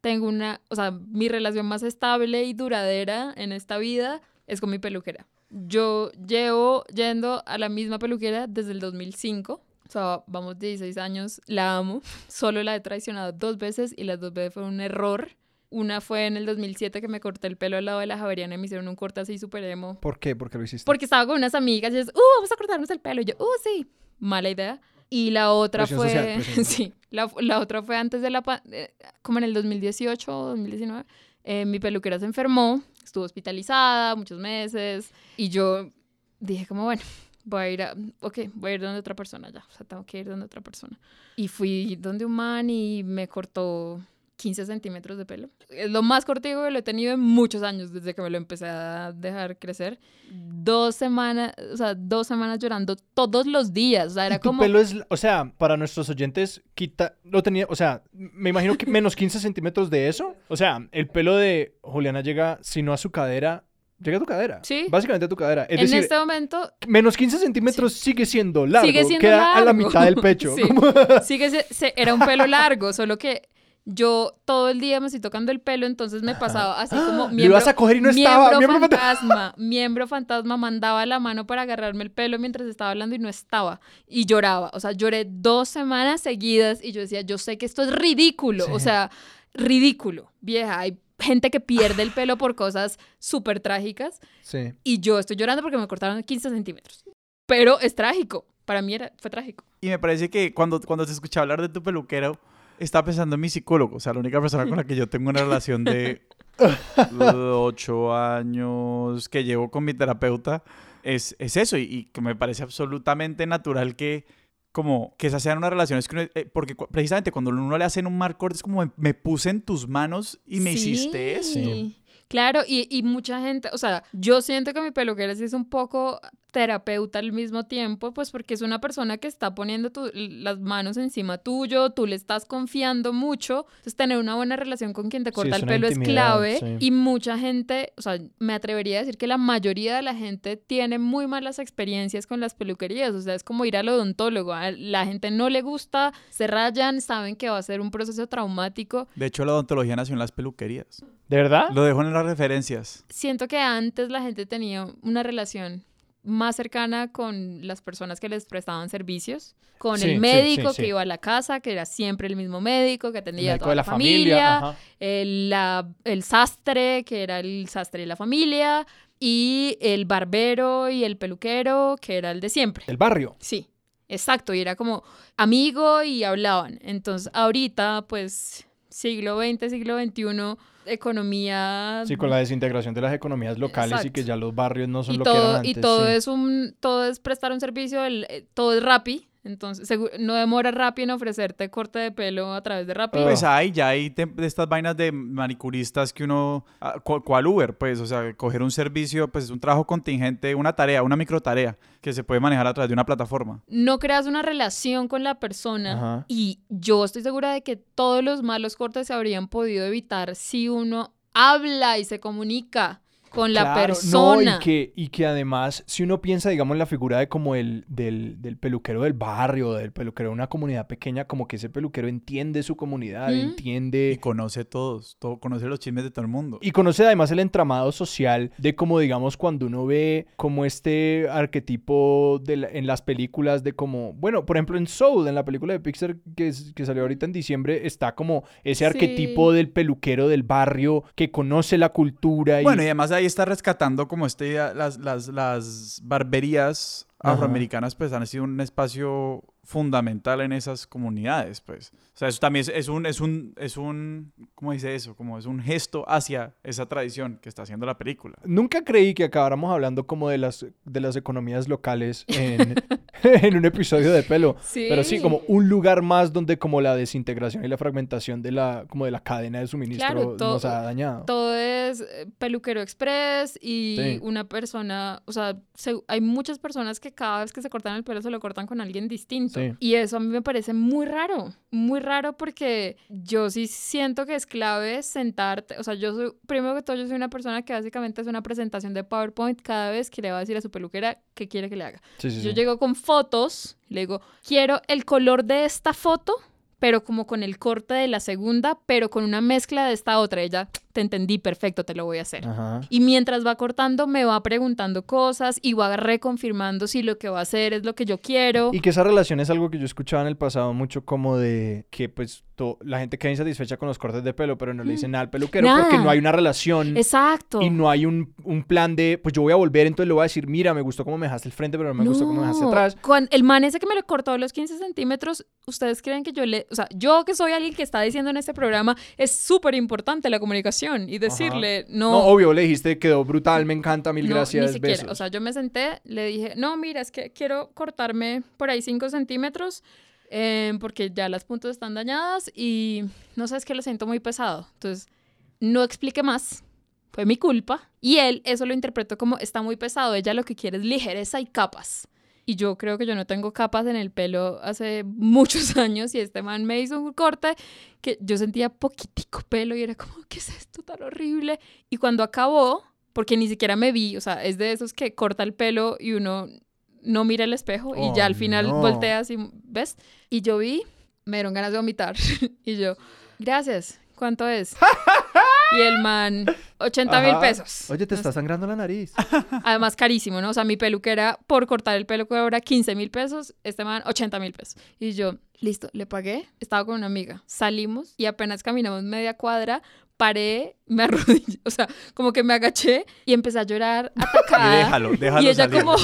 Speaker 3: tengo una, o sea, mi relación más estable y duradera en esta vida es con mi peluquera. Yo llevo yendo a la misma peluquera desde el 2005. O sea, vamos 16 años, la amo. Solo la he traicionado dos veces y las dos veces fue un error. Una fue en el 2007 que me corté el pelo al lado de la Javeriana y me hicieron un corte así súper emo.
Speaker 1: ¿Por qué? ¿Por qué lo hiciste?
Speaker 3: Porque estaba con unas amigas y es, uh, vamos a cortarnos el pelo. Y yo, uh, sí, mala idea. Y la otra
Speaker 1: Presión
Speaker 3: fue,
Speaker 1: social,
Speaker 3: sí, la, la otra fue antes de la, pa- eh, como en el 2018 o 2019. Eh, mi peluquera se enfermó, estuvo hospitalizada muchos meses y yo dije como, bueno, voy a ir a, ok, voy a ir donde otra persona ya, o sea, tengo que ir donde otra persona. Y fui donde un man y me cortó 15 centímetros de pelo. Es lo más cortico que lo he tenido en muchos años, desde que me lo empecé a dejar crecer. Dos semanas, o sea, dos semanas llorando todos los días. O sea, era
Speaker 1: Y tu
Speaker 3: como...
Speaker 1: pelo es, o sea, para nuestros oyentes, quita, lo tenía, o sea, me imagino que menos 15 centímetros de eso. O sea, el pelo de Juliana llega, si no a su cadera, llega a tu cadera.
Speaker 3: Sí.
Speaker 1: Básicamente a tu cadera. Es
Speaker 3: en
Speaker 1: decir,
Speaker 3: este momento
Speaker 1: menos 15 centímetros sigue siendo largo.
Speaker 3: sigue siendo
Speaker 1: queda a la
Speaker 3: largo.
Speaker 1: mitad del pecho.
Speaker 3: Sí. Sigue se- se- era un pelo largo, solo que yo todo el día me estoy tocando el pelo, entonces me pasaba así como
Speaker 1: Lo ibas a coger y no estaba.
Speaker 3: Miembro
Speaker 1: Miembro
Speaker 3: fantasma, miembro fantasma mandaba la mano para agarrarme el pelo mientras estaba hablando y no estaba. Y lloraba. O sea, lloré dos semanas seguidas y yo decía, yo sé que esto es ridículo. O
Speaker 1: Sí.
Speaker 3: sea, ridículo. Vieja, hay gente que pierde el pelo por cosas súper trágicas
Speaker 1: Sí.
Speaker 3: y yo estoy llorando porque me cortaron 15 centímetros. Pero es trágico. Para mí era, fue trágico.
Speaker 2: Y me parece que cuando, cuando te escuché hablar de tu peluquero, estaba pensando en mi psicólogo, o sea, la única persona con la que yo tengo una relación de ocho años que llevo con mi terapeuta, es, es eso, y, y que me parece absolutamente natural que como que esas sean unas relaciones que uno- eh, porque cu- precisamente cuando uno le hacen un marco es como me, me puse en tus manos y me hiciste eso.
Speaker 3: Sí. Claro, y, y mucha gente, o sea, yo siento que mi peluquera sí es un poco terapeuta al mismo tiempo, pues porque es una persona que está poniendo tu- las manos encima tuyo, tú le estás confiando mucho, entonces tener una buena relación con quien te corta el pelo es clave
Speaker 1: sí.
Speaker 3: y mucha gente, o sea, me atrevería a decir que la mayoría de la gente tiene muy malas experiencias con las peluquerías, o sea, es como ir al odontólogo, a la gente no le gusta, se rayan, saben que va a ser un proceso traumático,
Speaker 2: De hecho, la odontología nació en las peluquerías.
Speaker 1: ¿De verdad?
Speaker 2: Lo dejo en las referencias.
Speaker 3: siento que antes la gente tenía una relación más cercana con las personas que les prestaban servicios, con
Speaker 1: Sí,
Speaker 3: el médico
Speaker 1: sí, sí.
Speaker 3: que iba a la casa, que era siempre el mismo médico, que atendía a toda
Speaker 1: de
Speaker 3: la,
Speaker 1: la familia.
Speaker 3: el, la- el sastre, que era el sastre de la familia, y el barbero y el peluquero, que era el de siempre.
Speaker 1: El barrio.
Speaker 3: Sí, exacto, y era como amigo y hablaban. Entonces, ahorita, pues, siglo XX, siglo XXI, economía
Speaker 1: Sí, con la desintegración de las economías locales y que ya los barrios no son
Speaker 3: y
Speaker 1: lo que eran
Speaker 3: todo,
Speaker 1: antes.
Speaker 3: y todo
Speaker 1: sí.
Speaker 3: es un todo es prestar un servicio el, eh, todo es Rappi Entonces, no demora Rappi en ofrecerte corte de pelo a través de Rappi.
Speaker 2: Pues hay, ya hay de estas vainas de manicuristas que uno, ah, cu- cual Uber, pues, o sea, coger un servicio, pues es un trabajo contingente, una tarea, una micro tarea que se puede manejar a través de una plataforma.
Speaker 3: no creas una relación con la persona
Speaker 1: Ajá.
Speaker 3: y yo estoy segura de que todos los malos cortes se habrían podido evitar si uno habla y se comunica con la
Speaker 1: Claro,
Speaker 3: persona.
Speaker 1: No, y que, y que además, si uno piensa, digamos, en la figura de como el del, del peluquero del barrio, del peluquero de una comunidad pequeña, como que ese peluquero entiende su comunidad,
Speaker 3: Ujú.
Speaker 2: Y
Speaker 1: entiende...
Speaker 2: conoce todos, todo, conoce los chismes de todo el mundo.
Speaker 1: Y conoce además el entramado social de como, digamos, cuando uno ve como este arquetipo de la- en las películas de como, bueno, por ejemplo en Soul, en la película de Pixar que, es- que salió ahorita en diciembre, está como ese
Speaker 3: Sí.
Speaker 1: arquetipo del peluquero del barrio que conoce la cultura y...
Speaker 2: Bueno, y además ahí está rescatando como este, las, las, las barberías
Speaker 1: Ajá.
Speaker 2: afroamericanas pues han sido un espacio fundamental en esas comunidades, pues. O sea, eso también es, es un, es un, es un, ¿cómo dice eso? Como es un gesto hacia esa tradición que está haciendo la película.
Speaker 1: Nunca creí que acabáramos hablando como de las, de las economías locales en, en un episodio de pelo.
Speaker 3: Sí.
Speaker 1: Pero sí, como un lugar más donde como la desintegración y la fragmentación de la, como de la cadena de suministro
Speaker 3: Claro, todo-
Speaker 1: nos ha dañado.
Speaker 3: Todo es eh, peluquero express y
Speaker 1: Sí.
Speaker 3: una persona, o sea, se- hay muchas personas que cada vez que se cortan el pelo se lo cortan con alguien distinto.
Speaker 1: Sí.
Speaker 3: Y eso a mí me parece muy raro, muy raro porque yo sí siento que es clave sentarte, o sea, yo soy, primero que todo, yo soy una persona que básicamente es una presentación de PowerPoint cada vez que le va a decir a su peluquera qué quiere que le haga.
Speaker 1: Sí, sí,
Speaker 3: Yo llego con fotos, le digo, quiero el color de esta foto, pero como con el corte de la segunda, pero con una mezcla de esta otra. Ella, te entendí, perfecto, te lo voy a hacer.
Speaker 1: Ajá.
Speaker 3: Y mientras va cortando, me va preguntando cosas y va reconfirmando si lo que va a hacer es lo que yo quiero.
Speaker 1: Y que esa relación es algo que yo escuchaba en el pasado mucho como de que pues la gente queda insatisfecha con los cortes de pelo, pero no le dicen nada al peluquero
Speaker 3: Nada.
Speaker 1: porque no hay una relación
Speaker 3: Exacto.
Speaker 1: y no hay un, un plan de pues yo voy a volver, entonces le voy a decir, mira, me gustó cómo me dejaste el frente, pero no me gustó cómo me dejaste
Speaker 3: No,
Speaker 1: atrás.
Speaker 3: el man ese que me lo cortó los 15 centímetros, ¿ustedes creen que yo le... O sea, yo que soy alguien que está diciendo en este programa, es súper importante la comunicación y decirle,
Speaker 1: No,
Speaker 3: no...
Speaker 1: obvio, le dijiste, quedó brutal, me encanta, mil
Speaker 3: No,
Speaker 1: gracias,
Speaker 3: ni siquiera.
Speaker 1: besos.
Speaker 3: O sea, yo me senté, le dije, no, mira, es que quiero cortarme por ahí 5 centímetros eh, porque ya las puntas están dañadas y no sé, es que lo siento muy pesado. Entonces, no expliqué más. Fue mi culpa. Y él eso lo interpretó como está muy pesado. Ella lo que quiere es ligereza y capas. Y yo creo que yo no tengo capas en el pelo hace muchos años y este man me hizo un corte que yo sentía poquitico pelo y era como, ¿qué es esto tan horrible? Y cuando acabó, porque ni siquiera me vi, o sea, es de esos que corta el pelo y uno no mira el espejo y
Speaker 1: Oh,
Speaker 3: ya al final
Speaker 1: no.
Speaker 3: volteas y ves. Y yo vi, me dieron ganas de vomitar. y yo, gracias, ¿cuánto es? y el man, 80 mil pesos.
Speaker 1: Oye, te está sangrando la nariz.
Speaker 3: Además, carísimo, ¿no? O sea, mi peluquera por cortar el pelo cobra 15 mil pesos, este man 80 mil pesos. Y yo, listo, le pagué, estaba con una amiga, salimos y apenas caminamos media cuadra, paré, me arrodillé, o sea, como que me agaché y empecé a llorar atacada.
Speaker 2: Y déjalo, déjalo
Speaker 3: Y ella
Speaker 2: salir.
Speaker 3: como,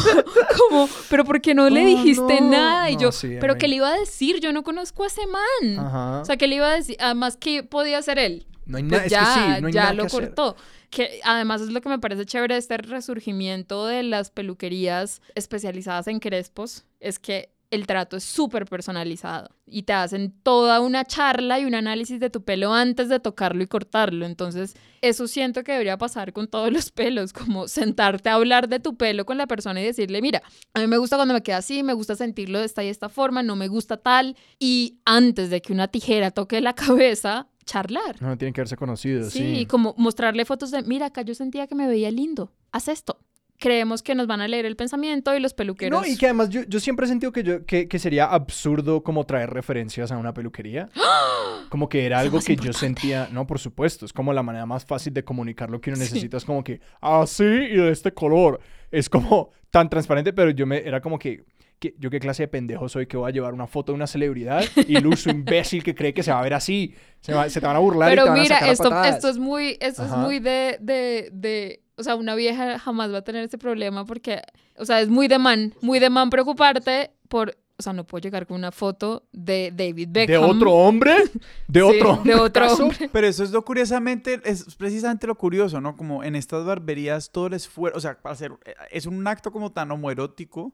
Speaker 3: como, pero ¿por qué no le
Speaker 1: Oh,
Speaker 3: dijiste
Speaker 1: no.
Speaker 3: nada? Y
Speaker 1: No,
Speaker 3: yo,
Speaker 1: sí,
Speaker 3: pero. ¿qué le iba a decir? Yo no conozco a ese man.
Speaker 1: Ajá.
Speaker 3: O sea, ¿qué le iba a decir? Además, ¿qué podía hacer él?
Speaker 1: No hay
Speaker 3: Pues
Speaker 1: nada, es
Speaker 3: ya,
Speaker 1: que sí, no hay
Speaker 3: ya
Speaker 1: nada
Speaker 3: lo
Speaker 1: que hacer.
Speaker 3: cortó. Que además es lo que me parece chévere de este resurgimiento de las peluquerías especializadas en crespos, es que el trato es súper personalizado y te hacen toda una charla y un análisis de tu pelo antes de tocarlo y cortarlo. Entonces, eso siento que debería pasar con todos los pelos, como sentarte a hablar de tu pelo con la persona y decirle, mira, a mí me gusta cuando me queda así, me gusta sentirlo de esta y esta forma, no me gusta tal. Y antes de que una tijera toque la cabeza, charlar.
Speaker 1: No, tienen que haberse conocido,
Speaker 3: Sí,
Speaker 1: sí.
Speaker 3: como mostrarle fotos de, mira, acá yo sentía que me veía lindo, haz esto. Creemos que nos van a leer el pensamiento y los peluqueros.
Speaker 1: No, y que además yo, yo siempre he sentido que, yo, que, que sería absurdo como traer referencias a una peluquería. Como que era algo que yo sentía, no, por supuesto, es como la manera más fácil de comunicar lo que uno necesita, es como que así y de este color. Es como tan transparente, pero yo me era como que, que yo qué clase de pendejo soy que voy a llevar una foto de una celebridad y el uso imbécil que cree que se va a ver así. Se, va- se te van a burlar y
Speaker 3: Pero
Speaker 1: te van a
Speaker 3: mira,
Speaker 1: sacar
Speaker 3: esto,
Speaker 1: patadas.
Speaker 3: esto es muy, esto es muy de, de, de, o sea, una vieja jamás va a tener ese problema porque, o sea, es muy de man, muy de man preocuparte por, o sea, no puedo llegar con una foto de David
Speaker 1: ¿De
Speaker 3: Beckham.
Speaker 1: otro hombre? ¿De
Speaker 3: Sí,
Speaker 1: otro hombre?
Speaker 3: de otro
Speaker 1: acaso?
Speaker 3: hombre.
Speaker 2: Pero eso es lo curiosamente, es precisamente lo curioso, ¿no? Como en estas barberías todo el esfuerzo, o sea, para hacer, es un acto como tan homoerótico,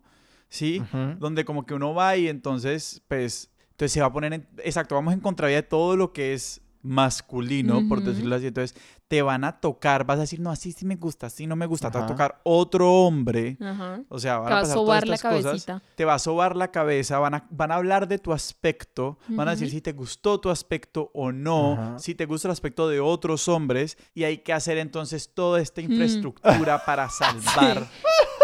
Speaker 2: ¿sí? Donde como que uno va y entonces, pues, entonces se va a poner en, exacto, vamos en contravía de todo lo que es masculino, por decirlo así. Entonces, te van a tocar, vas a decir, no, así sí me gusta, así no me gusta, te va a tocar otro hombre.
Speaker 3: Ajá.
Speaker 2: O sea, van
Speaker 3: Te
Speaker 2: a
Speaker 3: va a
Speaker 2: pasar todas
Speaker 3: sobar la
Speaker 2: estas cosas.
Speaker 3: cabecita.
Speaker 2: Te va a sobar la cabeza, van a, van a hablar de tu aspecto, van a decir si te gustó tu aspecto o no,
Speaker 1: Ajá.
Speaker 2: si te gusta el aspecto de otros hombres, y hay que hacer entonces toda esta infraestructura para salvar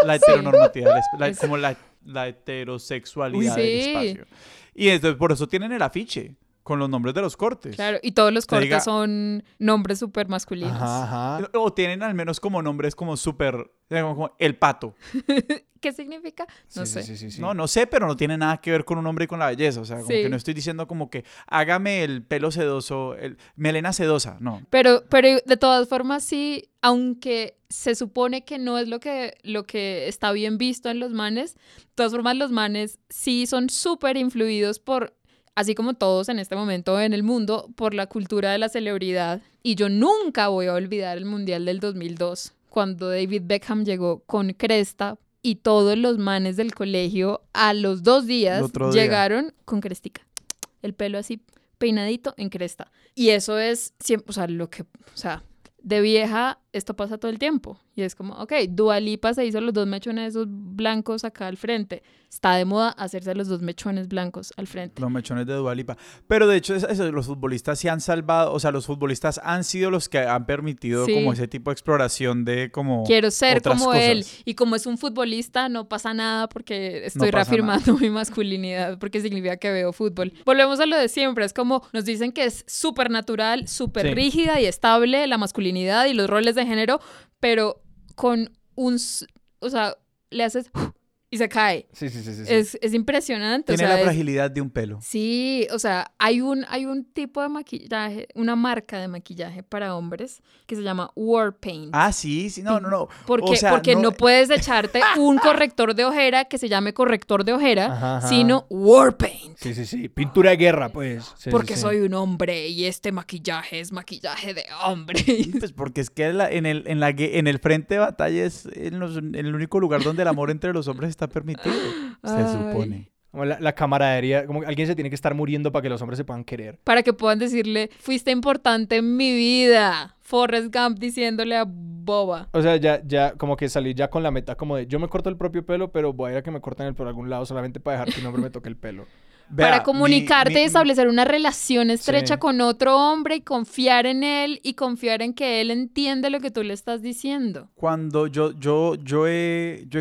Speaker 2: la heteronormatividad, la- como la, la heterosexualidad
Speaker 3: Uy,
Speaker 2: del espacio. Y entonces por eso tienen el afiche con los nombres de los cortes.
Speaker 3: Claro, y todos los
Speaker 2: Te
Speaker 3: cortes
Speaker 2: diga-
Speaker 3: son nombres súper masculinos.
Speaker 1: Ajá, ajá.
Speaker 2: O tienen al menos como nombres como súper, como, como el pato.
Speaker 3: ¿Qué significa? No
Speaker 1: Sí,
Speaker 3: sé.
Speaker 1: sí, sí, sí, sí.
Speaker 2: No, no sé, pero no tiene nada que ver con un hombre y con la belleza. O sea, como
Speaker 3: Sí.
Speaker 2: que no estoy diciendo como que hágame el pelo sedoso, el melena sedosa. No.
Speaker 3: Pero, pero de todas formas, sí, aunque se supone que no es lo que, lo que está bien visto en los manes, de todas formas los manes sí son súper influidos por, así como todos en este momento en el mundo, por la cultura de la celebridad. Y yo nunca voy a olvidar el Mundial del 2002, cuando David Beckham llegó con cresta y todos los manes del colegio a los dos días
Speaker 2: día.
Speaker 3: llegaron con crestica. El pelo así peinadito en cresta. Y eso es siempre, o sea, lo que, o sea, de vieja esto pasa todo el tiempo. Y es como, ok, Dualipa se hizo los dos mechones esos blancos acá al frente. Está de moda hacerse los dos mechones blancos al frente.
Speaker 2: Los mechones de Dualipa. Pero de hecho, es- los futbolistas se han salvado, o sea, los futbolistas han sido los que han permitido
Speaker 3: Sí.
Speaker 2: como ese tipo de exploración de como...
Speaker 3: Quiero ser
Speaker 2: otras
Speaker 3: como él.
Speaker 2: cosas.
Speaker 3: Y como es un futbolista, no pasa nada porque estoy
Speaker 2: pasa
Speaker 3: reafirmando mi masculinidad, porque significa que veo fútbol. Volvemos a lo de siempre. Es como nos dicen que es súper natural, súper
Speaker 1: Sí.
Speaker 3: rígida y estable la masculinidad y los roles de género, pero con un. O sea, le haces. Y se cae.
Speaker 1: Sí, sí, sí, sí. sí.
Speaker 3: Es, es impresionante. o
Speaker 2: Tiene
Speaker 3: sea,
Speaker 2: la
Speaker 3: es-
Speaker 2: fragilidad de un pelo.
Speaker 3: Sí, o sea, hay un, hay un tipo de maquillaje, una marca de maquillaje para hombres que se llama War Paint.
Speaker 2: Ah, sí, sí, no, no, no.
Speaker 3: Porque,
Speaker 2: o sea,
Speaker 3: porque no...
Speaker 2: no-
Speaker 3: puedes echarte un corrector de ojera que se llame corrector de ojera,
Speaker 1: Ajá, ajá.
Speaker 3: sino War Paint.
Speaker 1: Sí, sí, sí. Pintura de guerra, pues. Sí,
Speaker 3: Porque
Speaker 1: sí.
Speaker 3: soy un hombre y este maquillaje es maquillaje de hombre.
Speaker 2: Pues porque es que la- en, el, en, la, en el frente de batalla es en los- en el único lugar donde el amor entre los hombres está permitido. Se supone.
Speaker 1: Como la, la camaradería, como alguien se tiene que estar muriendo para que los hombres se puedan querer.
Speaker 3: Para que puedan decirle, fuiste importante en mi vida. Forrest Gump diciéndole a Boba.
Speaker 1: O sea, ya, ya, como que salí ya con la meta como de, yo me corto el propio pelo, pero voy a ir a que me corten el por algún lado solamente para dejar que un hombre me toque el pelo.
Speaker 2: Vea,
Speaker 3: para comunicarte
Speaker 2: mi-
Speaker 3: y establecer una relación estrecha
Speaker 1: Sí.
Speaker 3: con otro hombre y confiar en él y confiar en que él entiende lo que tú le estás diciendo.
Speaker 2: Cuando yo, yo, yo he, yo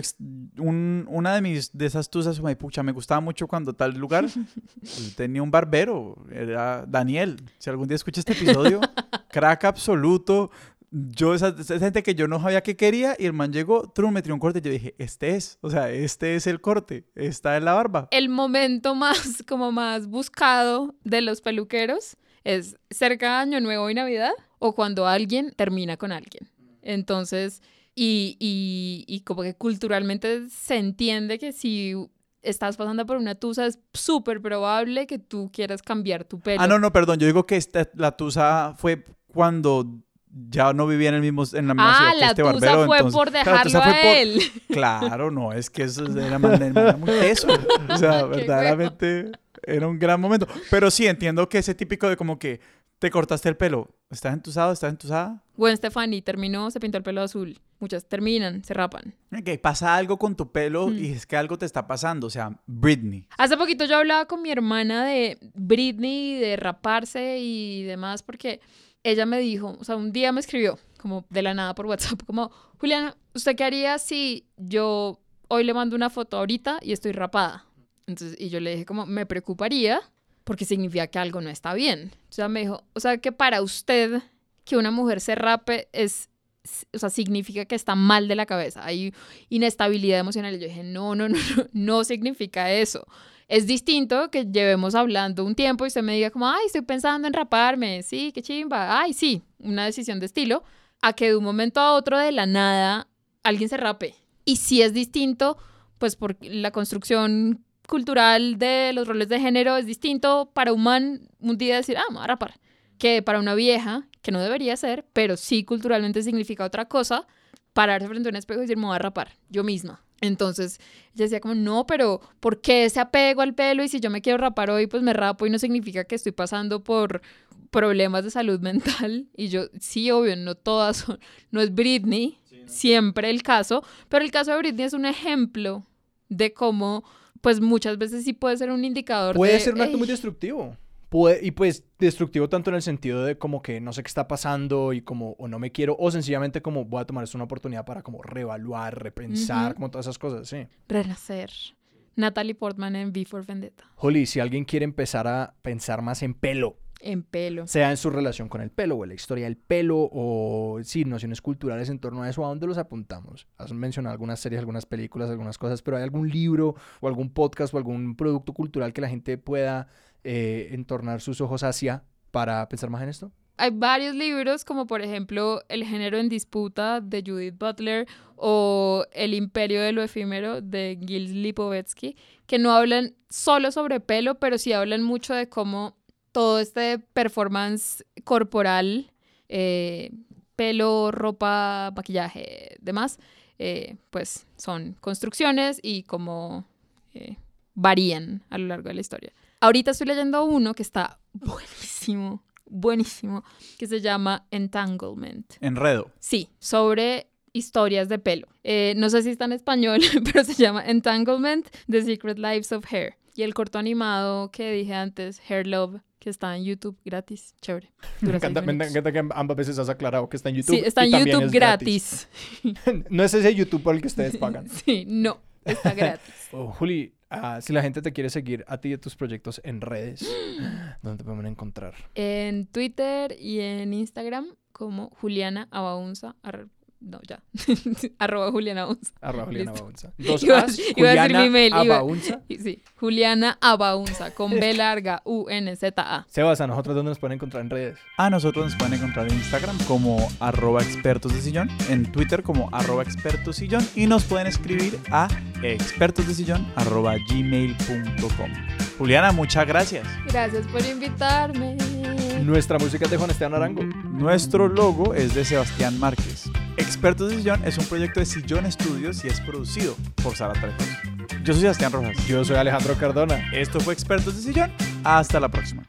Speaker 2: un- una de mis, de esas tusas, me pucha, me gustaba mucho cuando tal lugar tenía un barbero, era Daniel. Si algún día escucha este episodio, crack absoluto. Yo, esa, esa gente que yo no sabía que quería, y el man llegó, trum, me tiró un corte, y yo dije, este es, o sea, este es el corte, está en la barba.
Speaker 3: El momento más, como más buscado de los peluqueros es cerca de Año Nuevo y Navidad o cuando alguien termina con alguien. Entonces, y, y, y como que culturalmente se entiende que si estás pasando por una tusa es súper probable que tú quieras cambiar tu pelo.
Speaker 2: Ah, no, no, perdón, yo digo que esta, la tusa fue cuando ya no vivía en el mismo en la misma
Speaker 3: Ah,
Speaker 2: ciudad que
Speaker 3: la
Speaker 2: este
Speaker 3: tusa
Speaker 2: barbero,
Speaker 3: fue
Speaker 2: entonces-
Speaker 3: por
Speaker 2: claro, la
Speaker 3: dejarlo
Speaker 2: tusa fue
Speaker 3: a
Speaker 2: por-
Speaker 3: él.
Speaker 2: Claro, no, es que eso era, man- era muy teso. O sea, verdaderamente era un gran momento. Pero sí, entiendo que ese típico de como que te cortaste el pelo. ¿Estás entusado? ¿Estás entusada?
Speaker 3: Gwen Stefani terminó, se pintó el pelo azul. Muchas terminan, se rapan.
Speaker 2: Que pasa algo con tu pelo
Speaker 3: Mm.
Speaker 2: y es que algo te está pasando. O sea, Britney.
Speaker 3: Hace poquito yo hablaba con mi hermana de Britney, de raparse y demás, porque ella me dijo, o sea, un día me escribió, como de la nada por WhatsApp, como, Juliana, ¿usted qué haría si yo hoy le mando una foto ahorita y estoy rapada? Entonces, y yo le dije, como, me preocuparía porque significa que algo no está bien. Sea, me dijo, o sea, que para usted que una mujer se rape es, o sea, significa que está mal de la cabeza, hay inestabilidad emocional. Y yo dije, no, no, no, no significa eso. Es distinto que llevemos hablando un tiempo y usted me diga como, ay, estoy pensando en raparme, sí, qué chimba, ay, sí, una decisión de estilo, a que de un momento a otro de la nada alguien se rape. Y si es distinto, pues por la construcción cultural de los roles de género es distinto para un man un día decir, ah, me voy a rapar, que para una vieja, que no debería ser, pero sí culturalmente significa otra cosa, pararse frente a un espejo y decir, me voy a rapar, yo misma. Entonces ella decía como, no, pero ¿por qué ese apego al pelo? Y si yo me quiero rapar hoy, pues me rapo y no significa que estoy pasando por problemas de salud mental. Y yo, sí, obvio, no todas son, no es Britney, siempre el caso, pero el caso de Britney es un ejemplo de cómo, pues muchas veces sí puede ser un indicador
Speaker 1: Puede
Speaker 3: de,
Speaker 1: ser un acto muy
Speaker 3: "Ey,
Speaker 1: destructivo. Puede- y pues destructivo tanto en el sentido de como que no sé qué está pasando y como o no me quiero o sencillamente como voy a tomar esto una oportunidad para como reevaluar, repensar, como todas esas cosas, sí.
Speaker 3: renacer. Natalie Portman en V for Vendetta.
Speaker 1: Holly, si alguien quiere empezar a pensar más en pelo,
Speaker 3: En pelo.
Speaker 1: sea en su relación con el pelo o en la historia del pelo o sí, nociones culturales en torno a eso, ¿a dónde los apuntamos? Has mencionado algunas series, algunas películas, algunas cosas, pero ¿hay algún libro o algún podcast o algún producto cultural que la gente pueda eh, entornar sus ojos hacia para pensar más en esto?
Speaker 3: Hay varios libros, como por ejemplo El género en disputa de Judith Butler o El imperio de lo efímero de Gil Lipovetsky, que no hablan solo sobre pelo, pero sí hablan mucho de cómo todo este performance corporal, eh, pelo, ropa, maquillaje, demás, eh, pues son construcciones y cómo varían a lo largo de la historia. Ahorita estoy leyendo uno que está buenísimo, buenísimo, que se llama Entanglement.
Speaker 2: Enredo.
Speaker 3: Sí, sobre historias de pelo. Eh, no sé si está en español, pero se llama Entanglement, The Secret Lives of Hair. Y el corto animado que dije antes, Hair Love, que está en YouTube gratis. Chévere.
Speaker 1: Me encanta, me encanta que ambas veces has aclarado que está en YouTube.
Speaker 3: Sí, está en YouTube
Speaker 1: es
Speaker 3: gratis.
Speaker 1: no es ese YouTube por el que ustedes pagan.
Speaker 3: Sí, no, está gratis.
Speaker 1: Oh, Juli, ah, si la gente te quiere seguir a ti y a tus proyectos en redes, ¿dónde te pueden encontrar?
Speaker 3: En Twitter y en Instagram como Juliana Abaunza. No, ya. Arroba Juliana Abaunza.
Speaker 1: Arroba Juliana
Speaker 3: Listo.
Speaker 1: Abaunza. Dos
Speaker 3: Iba a-
Speaker 1: As,
Speaker 3: iba a decir
Speaker 1: Juliana
Speaker 3: mi email, iba-
Speaker 1: Abaunza.
Speaker 3: Sí, Juliana Abaunza con B larga U-N-Z-A.
Speaker 1: Sebas, ¿a nosotros dónde nos pueden encontrar en redes?
Speaker 2: A nosotros nos pueden encontrar en Instagram como arroba expertos de sillón, en Twitter como arroba expertos sillón y nos pueden escribir a expertosdesillón arroba gmail.com. Juliana, muchas gracias.
Speaker 3: Gracias por invitarme.
Speaker 1: Nuestra música es de Juan Esteban Arango.
Speaker 2: Nuestro logo es de Sebastián Márquez. Expertos de Sillón es un proyecto de Sillón Estudios y es producido por Sara Trejos. Yo soy Sebastián Rojas.
Speaker 1: Yo soy Alejandro Cardona.
Speaker 2: Esto fue Expertos de Sillón. Hasta la próxima.